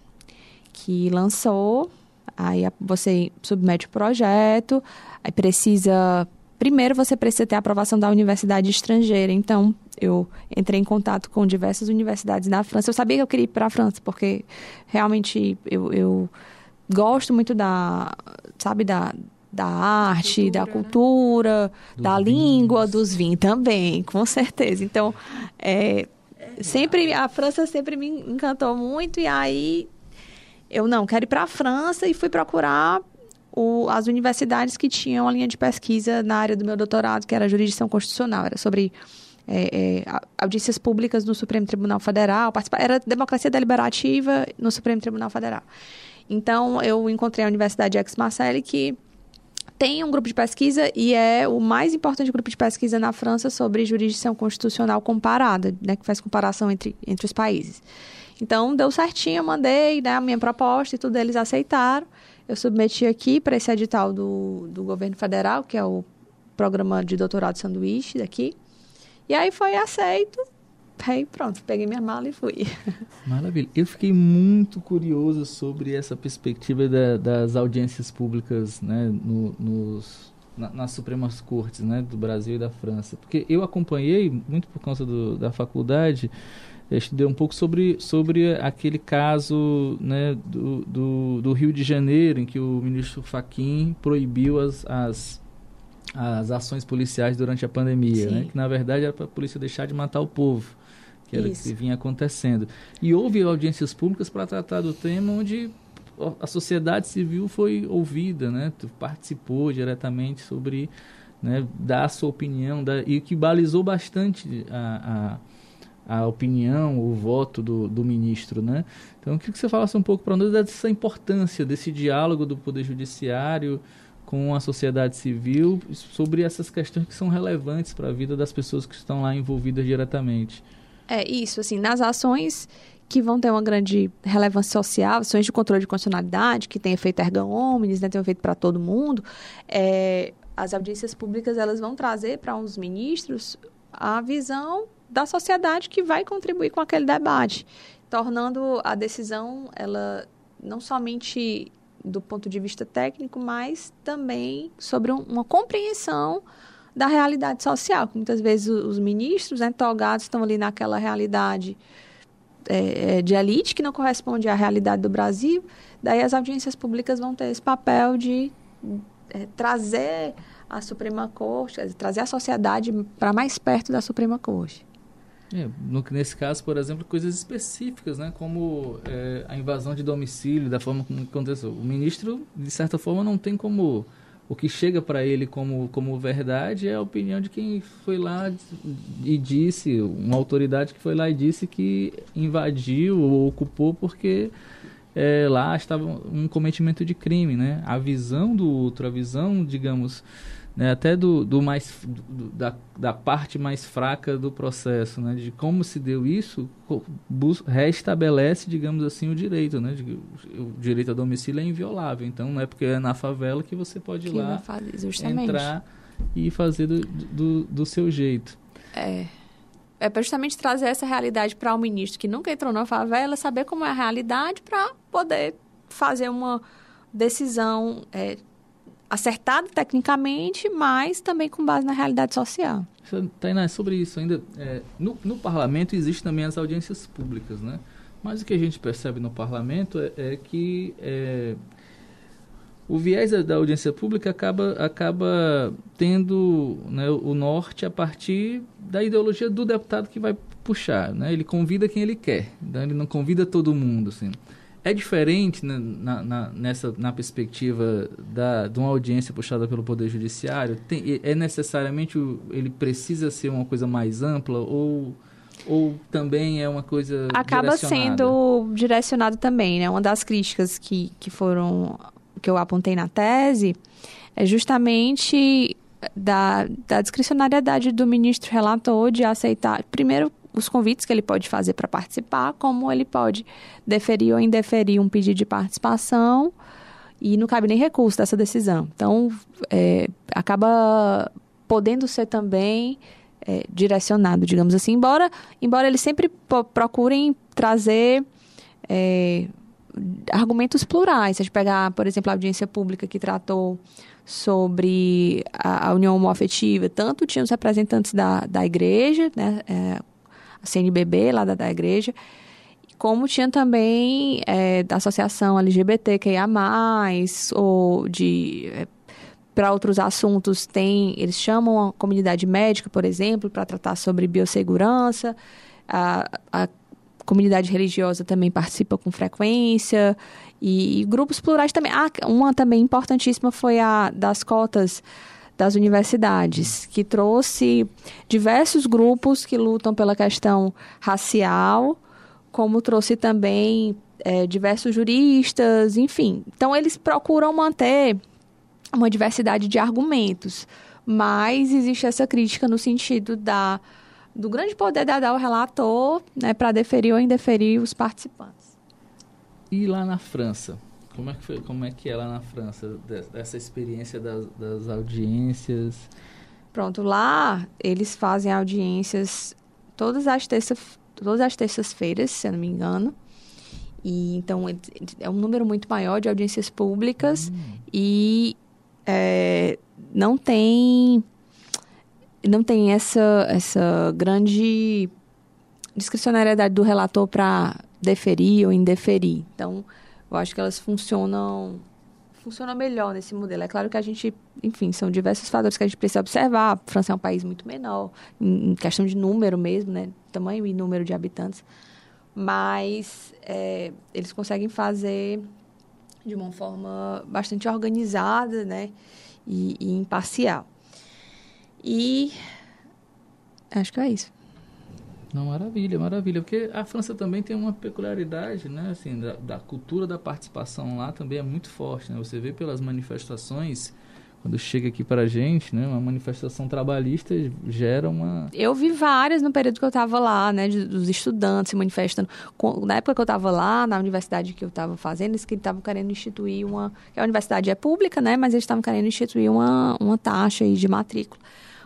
que lançou. Aí você submete o projeto, aí precisa. Primeiro você precisa ter a aprovação da universidade estrangeira. Então, eu entrei em contato com diversas universidades na França. Eu sabia que eu queria ir para a França, porque realmente eu, eu gosto muito da, sabe, da, da arte, cultura, da né? cultura, né? da língua, dos vinhos também, com certeza. Então, é, sempre a França sempre me encantou muito e aí eu não, quero ir para a França e fui procurar o, as universidades que tinham a linha de pesquisa na área do meu doutorado, que era jurisdição constitucional, era sobre é, é, audiências públicas no Supremo Tribunal Federal, era democracia deliberativa no Supremo Tribunal Federal. Então, eu encontrei a Universidade Aix-Marseille, que tem um grupo de pesquisa e é o mais importante grupo de pesquisa na França sobre jurisdição constitucional comparada, né, que faz comparação entre, entre os países. Então, deu certinho, eu mandei né, a minha proposta e tudo, eles aceitaram. Eu submeti aqui para esse edital do, do governo federal, que é o programa de doutorado sanduíche daqui. E aí foi aceito. Aí pronto, peguei minha mala e fui. (laughs) Maravilha. Eu fiquei muito curioso sobre essa perspectiva da, das audiências públicas né, no, nos, na, nas Supremas Cortes né, do Brasil e da França. Porque eu acompanhei, muito por causa do, da faculdade, estudei um pouco sobre, sobre aquele caso né, do, do, do, Rio de Janeiro, em que o ministro Faquim proibiu as, as, as ações policiais durante a pandemia, né, que na verdade era para a polícia deixar de matar o povo, que era o que vinha acontecendo. E houve audiências públicas para tratar do tema onde a sociedade civil foi ouvida, né, participou diretamente sobre né, dar a sua opinião, e que balizou bastante a, a a opinião, o voto do, do ministro, né? Então, eu queria que você falasse um pouco para nós dessa importância desse diálogo do Poder Judiciário com a sociedade civil sobre essas questões que são relevantes para a vida das pessoas que estão lá envolvidas diretamente. É isso, assim, nas ações que vão ter uma grande relevância social, ações de controle de constitucionalidade, que tem efeito erga omnes, né, tem efeito para todo mundo, é, as audiências públicas elas vão trazer para os ministros a visão da sociedade que vai contribuir com aquele debate, tornando a decisão ela não somente do ponto de vista técnico, mas também sobre um, uma compreensão da realidade social. Muitas vezes os ministros né, togados estão ali naquela realidade é, é, de elite que não corresponde à realidade do Brasil. Daí as audiências públicas vão ter esse papel de é, trazer a Suprema Corte, trazer a sociedade para mais perto da Suprema Corte. É, no, nesse caso, por exemplo, coisas específicas, né, como é, a invasão de domicílio, da forma como aconteceu. O ministro, de certa forma, não tem como. O que chega para ele como, como verdade é a opinião de quem foi lá e disse, uma autoridade que foi lá e disse que invadiu ou ocupou porque é, lá estava um cometimento de crime. Né? A visão do outro, a visão, digamos, né, até do, do mais do, da, da parte mais fraca do processo, né, de como se deu isso, restabelece, digamos assim, o direito, né, de, o direito a domicílio é inviolável, então não é porque é na favela que você pode ir Que lá entrar e fazer do, do, do seu jeito. É. É para justamente trazer essa realidade para o ministro que nunca entrou na favela, saber como é a realidade para poder fazer uma decisão é, acertada tecnicamente, mas também com base na realidade social. Tainá, sobre isso ainda, é, no, no parlamento existem também as audiências públicas, né? Mas o que a gente percebe no parlamento é, é que é, o viés da- audiência pública acaba, acaba tendo né, o norte a partir da ideologia do deputado que vai puxar. Né? Ele convida quem ele quer, né? ele não convida todo mundo. Assim. É diferente né, na, na, nessa, na perspectiva da, de uma audiência puxada pelo Poder Judiciário? Tem, é necessariamente, o- ele precisa ser uma coisa mais ampla ou, ou também é uma coisa Acaba direcionada? sendo direcionado também, né? Uma das críticas que, que foram que eu apontei na tese é justamente da, da discricionariedade do ministro relator de aceitar, primeiro, os convites que ele pode fazer para participar, como ele pode deferir ou indeferir um pedido de participação e não cabe nem recurso dessa decisão. Então, é, acaba podendo ser também é, direcionado, digamos assim, embora, embora eles sempre procurem trazer é, argumentos plurais. Se a gente pegar, por exemplo, a audiência pública que tratou sobre a, a união homoafetiva, tanto tinha os representantes da, da igreja, né, é, CNBB lá da, da igreja, como tinha também é, da associação LGBTQIA+, ou de... É, para outros assuntos tem, eles chamam a comunidade médica, por exemplo, para tratar sobre biossegurança. A, a comunidade religiosa também participa com frequência e, e grupos plurais também. Ah, uma também importantíssima foi a das cotas das universidades, que trouxe diversos grupos que lutam pela questão racial, como trouxe também eh, diversos juristas, enfim. Então, eles procuram manter uma diversidade de argumentos, mas existe essa crítica no sentido da, do grande poder dado ao relator né, para deferir ou indeferir os participantes. E lá na França? Como é que, foi, como é, que é lá na França, dessa experiência das, das audiências? Pronto, lá eles fazem audiências todas as terças todas as terças-feiras, se eu não me engano. E então ele- é um número muito maior de audiências públicas e é, não tem não tem essa essa grande discricionariedade do relator para deferir ou indeferir. Então, eu acho que elas funcionam funciona melhor nesse modelo. É claro que a gente, enfim, são diversos fatores que a gente precisa observar. A França é um país muito menor, em, questão de número mesmo, né? Tamanho e número de habitantes. Mas é, eles conseguem fazer de uma forma bastante organizada, né? E, e imparcial. E acho que é isso. Não, maravilha, maravilha. Porque a França também tem uma peculiaridade, né? Assim, da, da cultura da participação lá também é muito forte, né? Você vê pelas manifestações, quando chega aqui para a gente, né? Uma manifestação trabalhista gera uma... Eu vi várias no período que eu estava lá, né, dos estudantes se manifestando. Na época que eu estava lá, na universidade que eu estava fazendo, eles estavam querendo instituir uma. A universidade é pública, né, mas eles estavam querendo instituir uma, uma taxa aí de matrícula.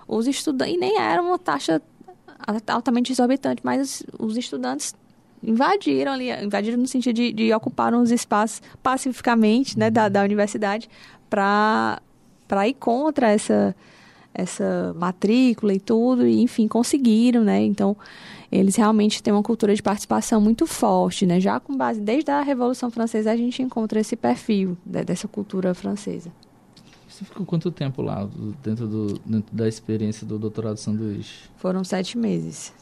Os estudantes. E nem era uma taxa altamente exorbitante, mas os estudantes invadiram ali, invadiram no sentido de, de ocuparam os espaços pacificamente, né, da, da universidade para ir contra essa essa matrícula e tudo, e enfim, conseguiram, né? Então, eles realmente têm uma cultura de participação muito forte, né? Já com base, desde a Revolução Francesa, a gente encontra esse perfil né, dessa cultura francesa. Você ficou quanto tempo lá, dentro, do, dentro da experiência do doutorado sanduíche? Foram sete meses.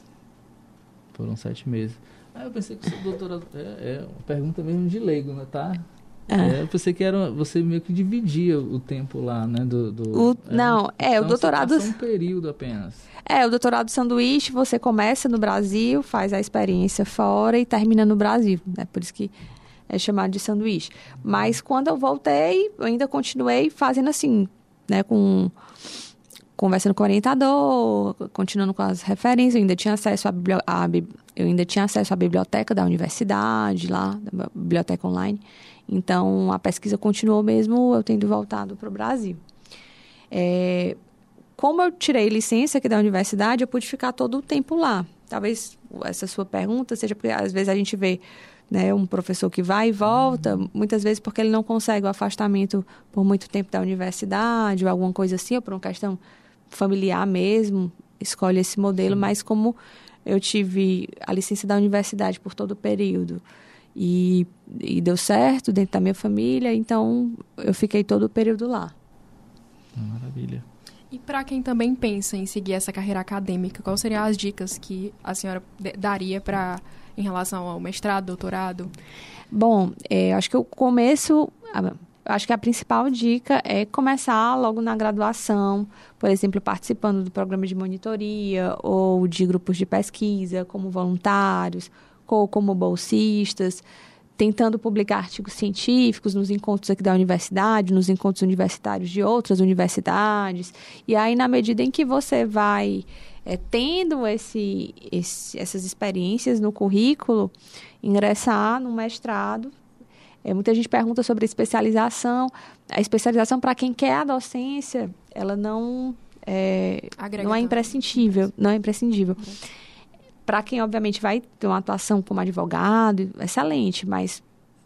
Foram sete meses. Ah, eu pensei que o seu doutorado... É, é uma pergunta mesmo de leigo, né? Tá? É, eu pensei que era você meio que dividia o tempo lá, né? Do, do- O- não, é, o doutorado- um período apenas. É, o doutorado sanduíche, você começa no Brasil, faz a experiência fora e termina no Brasil, né? Por isso que é chamado de sanduíche. Mas quando eu voltei, eu ainda continuei fazendo assim, né, com conversando com o orientador, continuando com as referências, eu ainda tinha acesso à, bibli- eu ainda tinha acesso à biblioteca da universidade lá, da biblioteca online. Então a pesquisa continuou mesmo eu tendo voltado para o Brasil. É, como eu tirei licença aqui da universidade, eu pude ficar todo o tempo lá. Talvez essa sua pergunta seja porque às vezes a gente vê né, um professor que vai e volta, muitas vezes porque ele não consegue o afastamento por muito tempo da universidade ou alguma coisa assim, ou por uma questão familiar mesmo, escolhe esse modelo, mas como eu tive a licença da universidade por todo o período e, e deu certo dentro da minha família, então eu fiquei todo o período lá. Maravilha. E para quem também pensa em seguir essa carreira acadêmica, quais seriam as dicas que a senhora daria para em relação ao mestrado, doutorado? Bom, é, acho que o começo, acho que a principal dica é começar logo na graduação, por exemplo, participando do programa de monitoria ou de grupos de pesquisa, como voluntários, ou como bolsistas, tentando publicar artigos científicos nos encontros aqui da universidade, nos encontros universitários de outras universidades. E aí, na medida em que você vai é, tendo esse, esse- essas experiências no currículo, ingressar no mestrado. É, muita gente pergunta sobre especialização. A especialização, para quem quer a docência, ela não é, não é imprescindível. Não é imprescindível. Para quem, obviamente, vai ter uma atuação como advogado, excelente, mas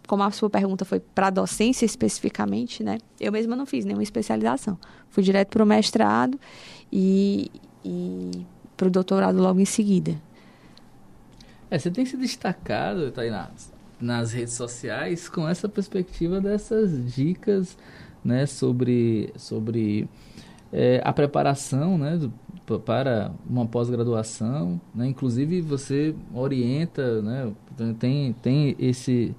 como a sua pergunta foi para docência especificamente, né? Eu mesma não fiz nenhuma especialização. Fui direto para o mestrado e, e para o doutorado logo em seguida. É, você tem se destacado, Tainá, nas redes sociais com essa perspectiva dessas dicas, né, sobre, sobre é, a preparação, né, do- pa- para uma pós-graduação, né, inclusive você orienta, né, tem, tem esse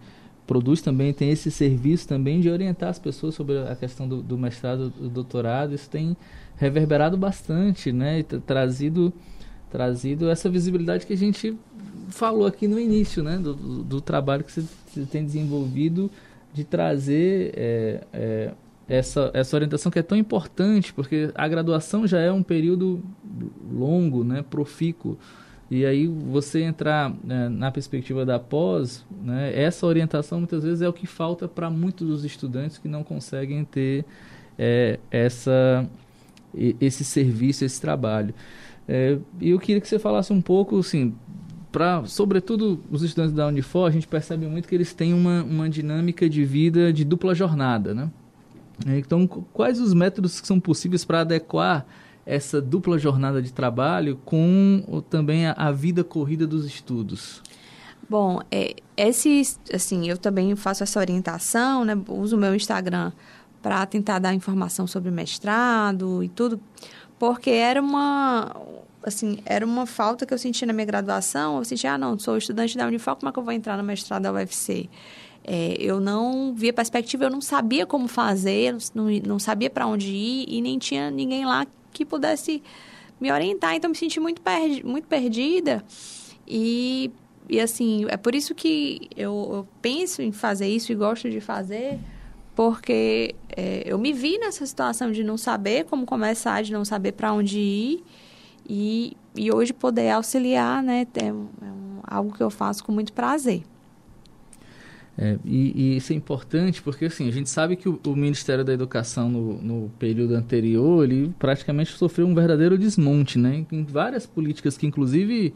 produz também tem esse serviço também de orientar as pessoas sobre a questão do, do mestrado, do doutorado, isso tem reverberado bastante, né, e tra- trazido trazido essa visibilidade que a gente falou aqui no início, né, do, do- do trabalho que você, tem desenvolvido de trazer é, é, essa, essa orientação que é tão importante, porque a graduação já é um período longo, né, profícuo, e aí você entrar né, na perspectiva da pós, né, essa orientação muitas vezes é o que falta para muitos dos estudantes que não conseguem ter é, essa, esse serviço, esse trabalho. É, eu queria que você falasse um pouco, assim, para, sobretudo os estudantes da Unifor, a gente percebe muito que eles têm uma, uma dinâmica de vida de dupla jornada, né? É, Então, qu- quais os métodos que são possíveis para adequar essa dupla jornada de trabalho com também a, a vida corrida dos estudos? Bom, é, esse, assim, eu também faço essa orientação, né? Uso o meu Instagram para tentar dar informação sobre mestrado e tudo, porque era uma, assim, era uma falta que eu senti na minha graduação. Eu senti, ah, não, sou estudante da Unifor, como é que eu vou entrar no mestrado da UFC? É, eu não via perspectiva, eu não sabia como fazer, não, não sabia para onde ir e nem tinha ninguém lá que pudesse me orientar. Então, me senti muito, perdi, muito perdida. E, e, assim, é por isso que eu, eu penso em fazer isso e gosto de fazer, porque é, eu me vi nessa situação de não saber como começar, de não saber para onde ir. E, e hoje poder auxiliar, né? É, é um- algo que eu faço com muito prazer. É, e, e isso é importante porque assim, a gente sabe que o, o Ministério da Educação no, no período anterior ele praticamente sofreu um verdadeiro desmonte, né? Em várias políticas que inclusive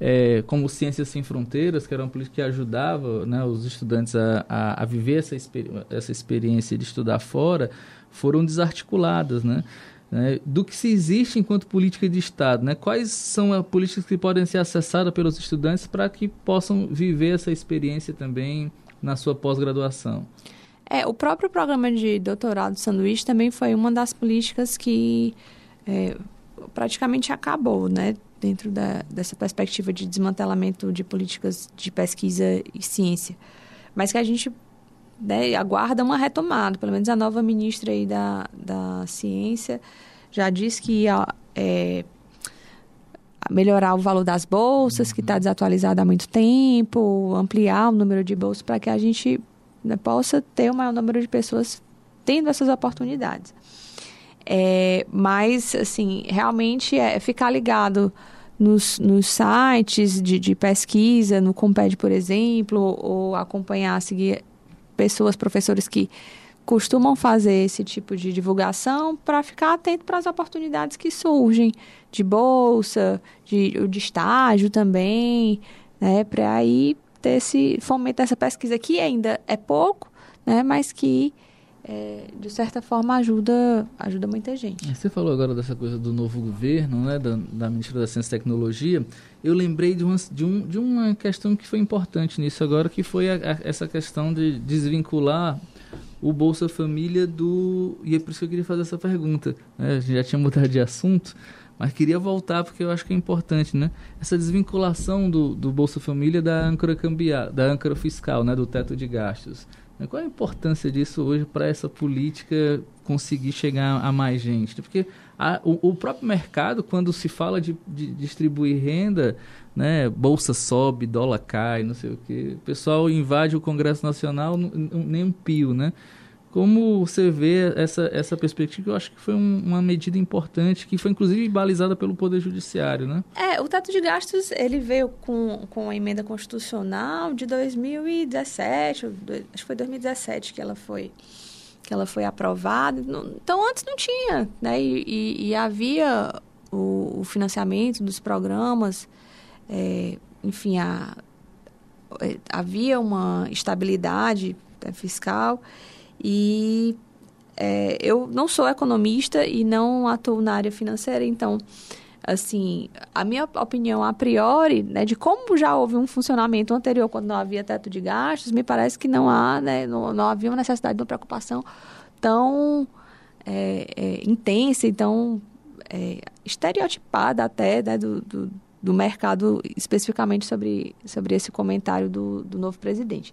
é, como Ciências Sem Fronteiras, que era uma política que ajudava né, os estudantes a, a, a viver essa, experi essa experiência de estudar fora, foram desarticuladas, né? né, do que se existe enquanto política de Estado, né? Quais são as políticas que podem ser acessadas pelos estudantes para que possam viver essa experiência também na sua pós-graduação? É, o próprio programa de doutorado sanduíche também foi uma das políticas que é, praticamente acabou, né? Dentro da, dessa perspectiva de desmantelamento de políticas de pesquisa e ciência. Mas que a gente né, aguarda uma retomada. Pelo menos a nova ministra aí da, da ciência já disse que ia é, melhorar o valor das bolsas, que está desatualizado há muito tempo, ampliar o número de bolsas para que a gente né, possa ter o maior número de pessoas tendo essas oportunidades. É, mas, assim, realmente é ficar ligado nos, nos sites de, de pesquisa, no Comped, por exemplo, ou acompanhar, seguir pessoas, professores que costumam fazer esse tipo de divulgação para ficar atento para as oportunidades que surgem de bolsa, de, de estágio também, né, para aí ter esse fomento essa pesquisa que ainda é pouco, né, mas que é, de certa forma ajuda ajuda muita gente. Você falou agora dessa coisa do novo governo, né, da, da Ministra da Ciência e Tecnologia. Eu lembrei de uma, de, um, de uma questão que foi importante nisso agora, que foi a, a, essa questão de desvincular o Bolsa Família do. E é por isso que eu queria fazer essa pergunta. Né? A gente já tinha mudado de assunto, mas queria voltar porque eu acho que é importante, né? Essa desvinculação do, do Bolsa Família da âncora cambial, da âncora fiscal, né? Do teto de gastos. Qual a importância disso hoje para essa política conseguir chegar a mais gente? Porque a, o, o, próprio mercado, quando se fala de, de, distribuir renda, né, bolsa sobe, dólar cai, não sei o que, o pessoal invade o Congresso Nacional, nem um pio, né? Como você vê essa, essa perspectiva? Eu acho que foi um, uma medida importante, que foi inclusive balizada pelo Poder Judiciário, né? É, o teto de gastos, ele veio com, com a emenda constitucional de 2017, acho que foi 2017 que ela foi que ela foi aprovada. Então, antes não tinha, né? E, e, e havia o, o, financiamento dos programas, é, enfim, a, é, havia uma estabilidade né, fiscal e é, eu não sou economista e não atuo na área financeira, então, assim, a minha opinião a priori, né, de como já houve um funcionamento anterior quando não havia teto de gastos, me parece que não há, né, não, não havia uma necessidade de uma preocupação tão é, é, intensa e tão é, estereotipada até né, do, do, do, mercado, especificamente sobre, sobre esse comentário do, do novo presidente.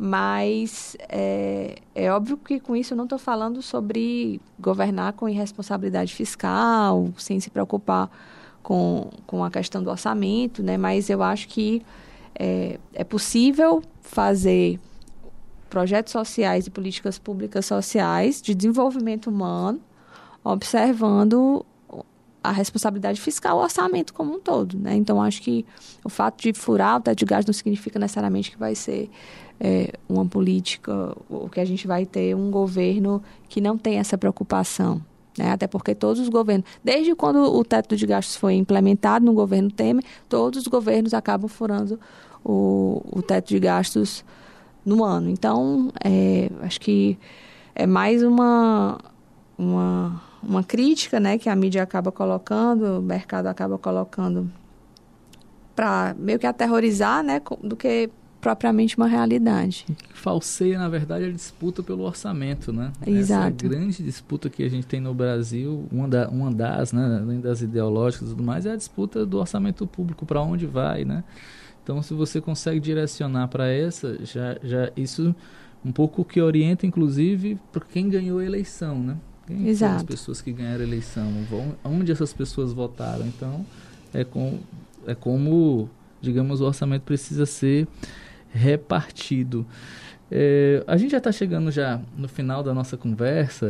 Mas é, é óbvio que com isso eu não estou falando sobre governar com irresponsabilidade fiscal, sem se preocupar com, com a questão do orçamento, né? mas eu acho que é, é possível fazer projetos sociais e políticas públicas sociais de desenvolvimento humano, observando a responsabilidade fiscal, o orçamento como um todo. Né? Então, acho que o fato de furar o teto de gás não significa necessariamente que vai ser é, uma política, ou que a gente vai ter um governo que não tem essa preocupação. Né? Até porque todos os governos, desde quando o teto de gastos foi implementado no governo Temer, todos os governos acabam furando o, o teto de gastos no ano. Então, é, acho que é mais uma, uma, uma crítica né, que a mídia acaba colocando, o mercado acaba colocando para meio que aterrorizar, né, do que propriamente uma realidade. Falseia, na verdade, a disputa pelo orçamento, né? Exato. Essa grande disputa que a gente tem no Brasil, uma, da, uma das, né, além das ideológicas e tudo mais, é a disputa do orçamento público, para onde vai, né? Então, se você consegue direcionar para essa, já, já isso um pouco que orienta, inclusive, para quem ganhou a eleição, né? Quem Exato. as pessoas que ganharam a eleição? Vão, onde essas pessoas votaram? Então, é, com, é como, digamos, o orçamento precisa ser repartido. É, a gente já está chegando já no final da nossa conversa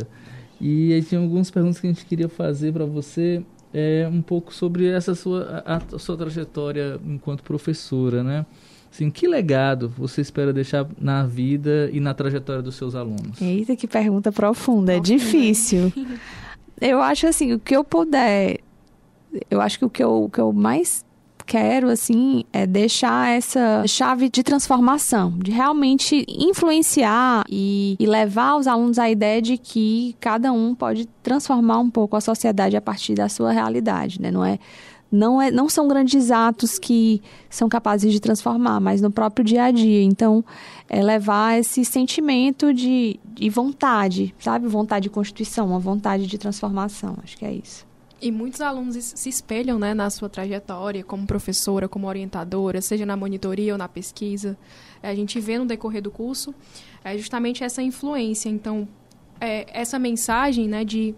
e tinha algumas perguntas que a gente queria fazer para você é, um pouco sobre essa sua, a, a, sua trajetória enquanto professora, né? Assim, que legado você espera deixar na vida e na trajetória dos seus alunos? Eita, que pergunta profunda, é difícil. (laughs) eu acho assim, o que eu puder, eu acho que o que eu, o que eu mais quero, assim, é deixar essa chave de transformação, de realmente influenciar e, e levar os alunos à ideia de que cada um pode transformar um pouco a sociedade a partir da sua realidade, né? Não é não, é, não são grandes atos que são capazes de transformar, mas no próprio dia a dia. Então, é levar esse sentimento de, de vontade, sabe? Vontade de constituição, uma vontade de transformação. Acho que é isso. E muitos alunos se espelham né, na sua trajetória como professora, como orientadora, seja na monitoria ou na pesquisa. A gente vê no decorrer do curso é justamente essa influência. Então, é, essa mensagem né, de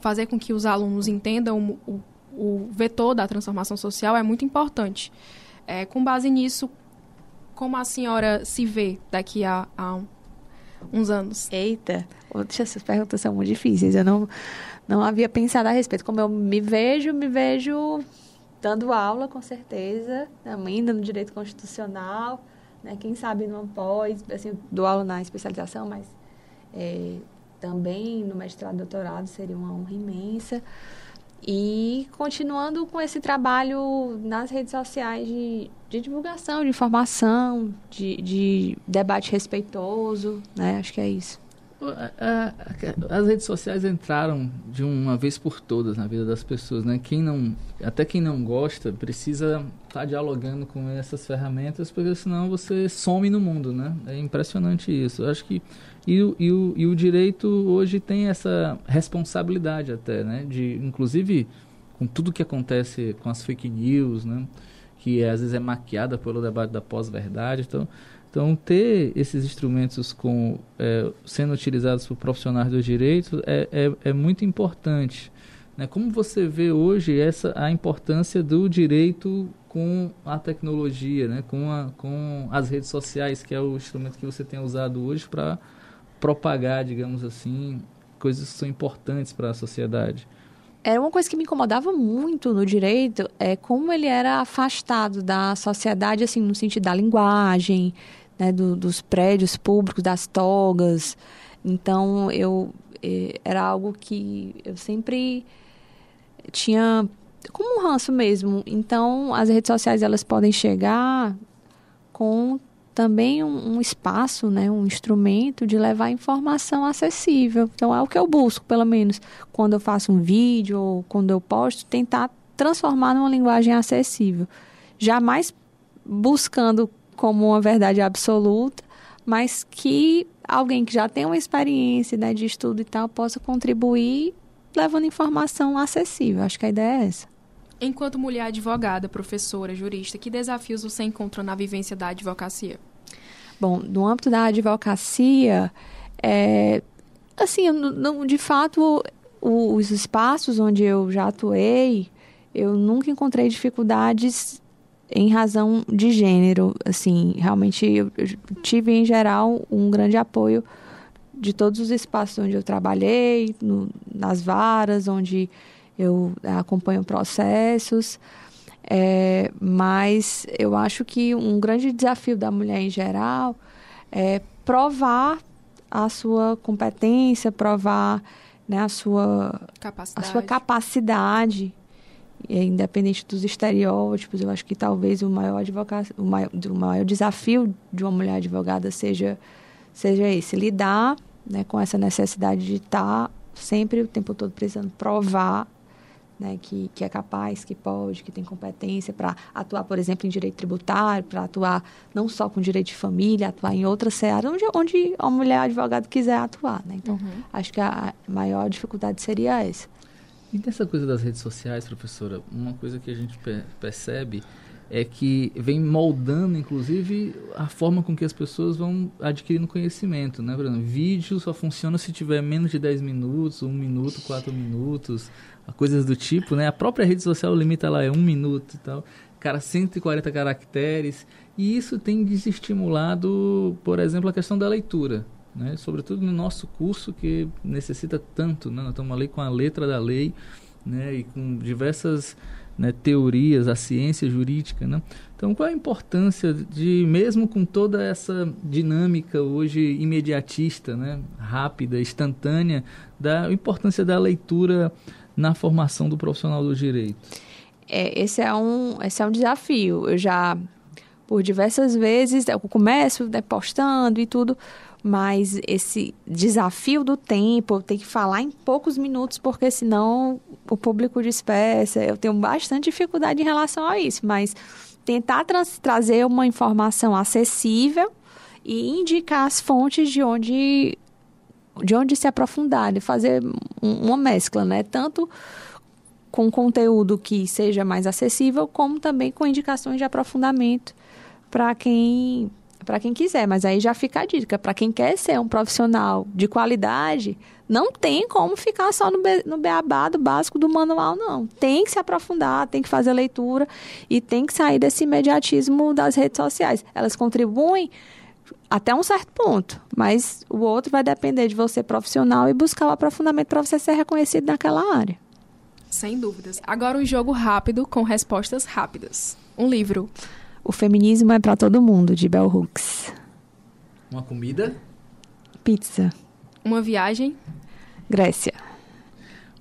fazer com que os alunos entendam o, o vetor da transformação social é muito importante. É, com base nisso, como a senhora se vê daqui a, a uns anos? Eita, essas perguntas são muito difíceis. Eu não, não havia pensado a respeito. Como eu me vejo, me vejo dando aula, com certeza, ainda no direito constitucional, né? quem sabe numa pós, assim, dou aula na especialização, mas é, também no mestrado e doutorado seria uma honra imensa. E continuando com esse trabalho nas redes sociais de, de divulgação, de informação, de, de debate respeitoso, né? Acho que é isso. As redes sociais entraram de uma vez por todas na vida das pessoas, né? Quem não, até quem não gosta, precisa estar tá dialogando com essas ferramentas, porque senão você some no mundo, né? É impressionante isso. Eu acho que e, e, o, e o direito hoje tem essa responsabilidade até, né? De, inclusive, com tudo que acontece com as fake news, né? Que às vezes é maquiada pelo debate da pós-verdade. Então, então, ter esses instrumentos com, é, sendo utilizados por profissionais do direito é, é, é muito importante. Né? Como você vê hoje essa, a importância do direito com a tecnologia, né? com, a, com as redes sociais, que é o instrumento que você tem usado hoje para propagar, digamos assim, coisas que são importantes para a sociedade. Era uma coisa que me incomodava muito no direito, é como ele era afastado da sociedade, assim, no sentido da linguagem, né, do, dos prédios públicos, das togas. Então, eu eh, era algo que eu sempre tinha como um ranço mesmo. Então, as redes sociais elas podem chegar com também um, um, espaço, né, um instrumento de levar informação acessível. Então é o que eu busco, pelo menos, quando eu faço um vídeo ou quando eu posto, tentar transformar numa linguagem acessível. Jamais buscando como uma verdade absoluta, mas que alguém que já tem uma experiência né, de estudo e tal possa contribuir levando informação acessível. Acho que a ideia é essa. Enquanto mulher advogada, professora, jurista, que desafios você encontra na vivência da advocacia? Bom, no âmbito da advocacia, é, assim, de fato, os espaços onde eu já atuei, eu nunca encontrei dificuldades em razão de gênero. Assim, realmente eu, tive em geral um grande apoio de todos os espaços onde eu trabalhei, no, nas varas, onde eu acompanho processos. É, mas eu acho que um grande desafio da mulher em geral é provar a sua competência, provar né, a, sua, capacidade. a sua capacidade, independente dos estereótipos. Eu acho que talvez o maior, advoca, o maior, o maior desafio de uma mulher advogada seja, seja esse, lidar né, com essa necessidade de estar sempre o tempo todo precisando provar né, que, que é capaz, que pode, que tem competência para atuar, por exemplo, em direito tributário, para atuar não só com direito de família, atuar em outras searas, onde, onde a mulher advogado quiser atuar. Né? Então, uhum. acho que a maior dificuldade seria essa. E dessa coisa das redes sociais, professora, uma coisa que a gente percebe é que vem moldando, inclusive, a forma com que as pessoas vão adquirindo conhecimento, né? Exemplo, vídeo só funciona se tiver menos de 10 minutos, 1 minuto, 4 minutos coisas do tipo, né? A própria rede social limita lá é um minuto e tal. Cara, 140 caracteres. E isso tem desestimulado, por exemplo, a questão da leitura. Né? Sobretudo no nosso curso que necessita tanto, né? Nós estamos ali com a letra da lei né? e com diversas né, teorias, a ciência jurídica. Né? Então, qual a importância de, mesmo com toda essa dinâmica hoje imediatista, né, rápida, instantânea, da importância da leitura na formação do profissional do direito? É, esse, é um, esse é um desafio. Eu já, por diversas vezes, eu começo né, postando e tudo, mas esse desafio do tempo, eu tenho que falar em poucos minutos, porque senão o público dispersa. Eu tenho bastante dificuldade em relação a isso, mas tentar trazer uma informação acessível e indicar as fontes de onde de onde se aprofundar, de fazer uma mescla, né? Tanto com conteúdo que seja mais acessível, como também com indicações de aprofundamento para quem para quem quiser, mas aí já fica a dica, para quem quer ser um profissional de qualidade, não tem como ficar só no, no beabá do básico do manual, não. Tem que se aprofundar, tem que fazer leitura e tem que sair desse imediatismo das redes sociais. Elas contribuem até um certo ponto, mas o outro vai depender de você profissional e buscar o aprofundamento para você ser reconhecido naquela área. Sem dúvidas. Agora um jogo rápido com respostas rápidas. Um livro. O feminismo é para todo mundo, de Bell Hooks. Uma comida, Pizza, Uma viagem. Grécia,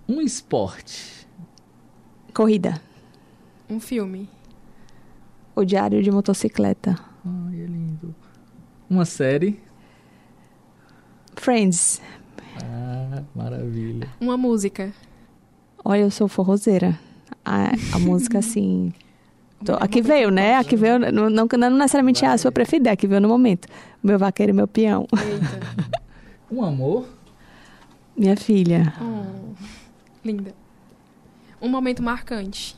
um esporte, corrida, Um filme. o diário de motocicleta, ai, é lindo. Uma série, Friends. ah, maravilha. Uma música. Olha, eu sou forrozeira. A, a música, (laughs) assim. Tô- aqui veio, né? Aqui veio. Não, não, não necessariamente é a sua preferida, aqui veio no momento. Meu vaqueiro e meu peão. Eita. Um amor, Minha filha. Oh, linda. Um momento marcante.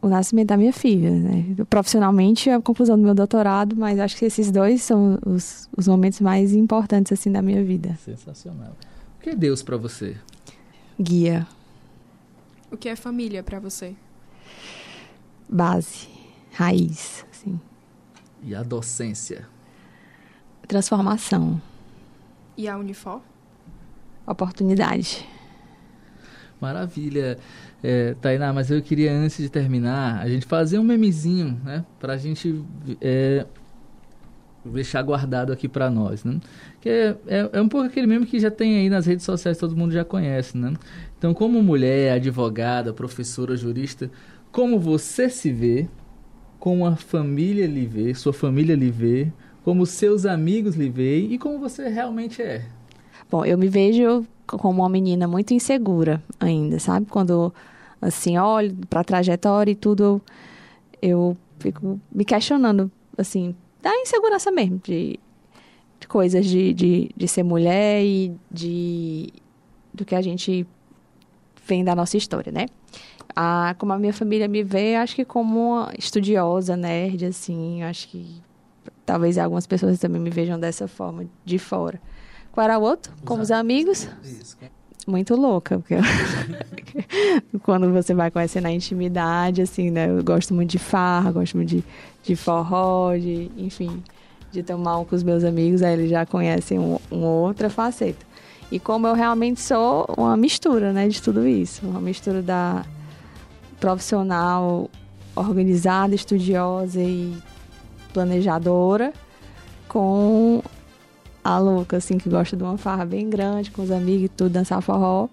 O nascimento da minha filha, né? Profissionalmente, a conclusão do meu doutorado, mas acho que esses dois são os, os momentos mais importantes, assim, da minha vida. sensacional. O que é Deus pra você? Guia, O que é família pra você? Base, raiz, assim. E a docência? Transformação, E a Unifor? oportunidade. Maravilha. É, Tainá, mas eu queria, antes de terminar, a gente fazer um memezinho, né? Pra gente é, deixar guardado aqui pra nós, né? Que é, é, é um pouco aquele meme que já tem aí nas redes sociais, todo mundo já conhece, né? Então, como mulher, advogada, professora, jurista, como você se vê, como a família lhe vê, sua família lhe vê, como seus amigos lhe veem e como você realmente é. Bom, eu me vejo como uma menina muito insegura ainda, sabe? Quando, assim, olho para a trajetória e tudo, eu, fico me questionando, assim, da insegurança mesmo, de, de coisas de, de, de ser mulher e de do que a gente vem da nossa história, né? Ah, como a minha família me vê, acho que como uma estudiosa, nerd, assim, acho que talvez algumas pessoas também me vejam dessa forma, de fora. Qual era o outro? Como os amigos? Muito louca, porque (laughs) quando você vai conhecendo a intimidade, assim, né? Eu gosto muito de farra, gosto muito de, de forró, de, enfim, de tomar um com os meus amigos, aí eles já conhecem um, uma outra faceta. E como eu realmente sou uma mistura, né, de tudo isso, uma mistura da profissional organizada, estudiosa e planejadora com a louca, assim, que gosta de uma farra bem grande, com os amigos e tudo, dançar forró.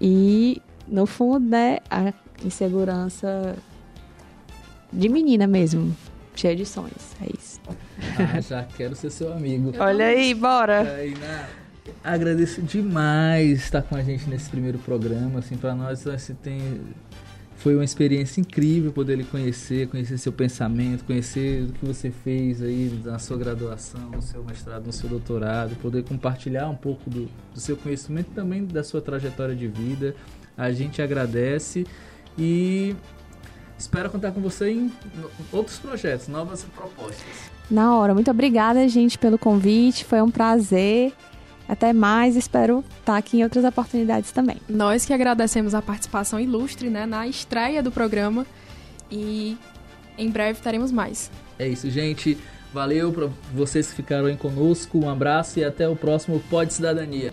E, no fundo, né, a insegurança de menina mesmo, cheia de sonhos. É isso. Ah, já quero ser seu amigo. Olha aí, bora! Tainá, agradeço demais estar com a gente nesse primeiro programa. Assim, para nós assim, tem... foi uma experiência incrível poder lhe conhecer, conhecer seu pensamento, conhecer o que você fez aí na sua graduação, no seu mestrado, no seu doutorado, poder compartilhar um pouco do, do seu conhecimento e também da sua trajetória de vida. A gente agradece e espero contar com você em outros projetos, novas propostas. Na hora. Muito obrigada, gente, pelo convite. Foi um prazer. Até mais. Espero estar aqui em outras oportunidades também. Nós que agradecemos a participação ilustre né, na estreia do programa e em breve teremos mais. É isso, gente. Valeu para vocês que ficaram aí conosco. Um abraço e até o próximo Pode Cidadania.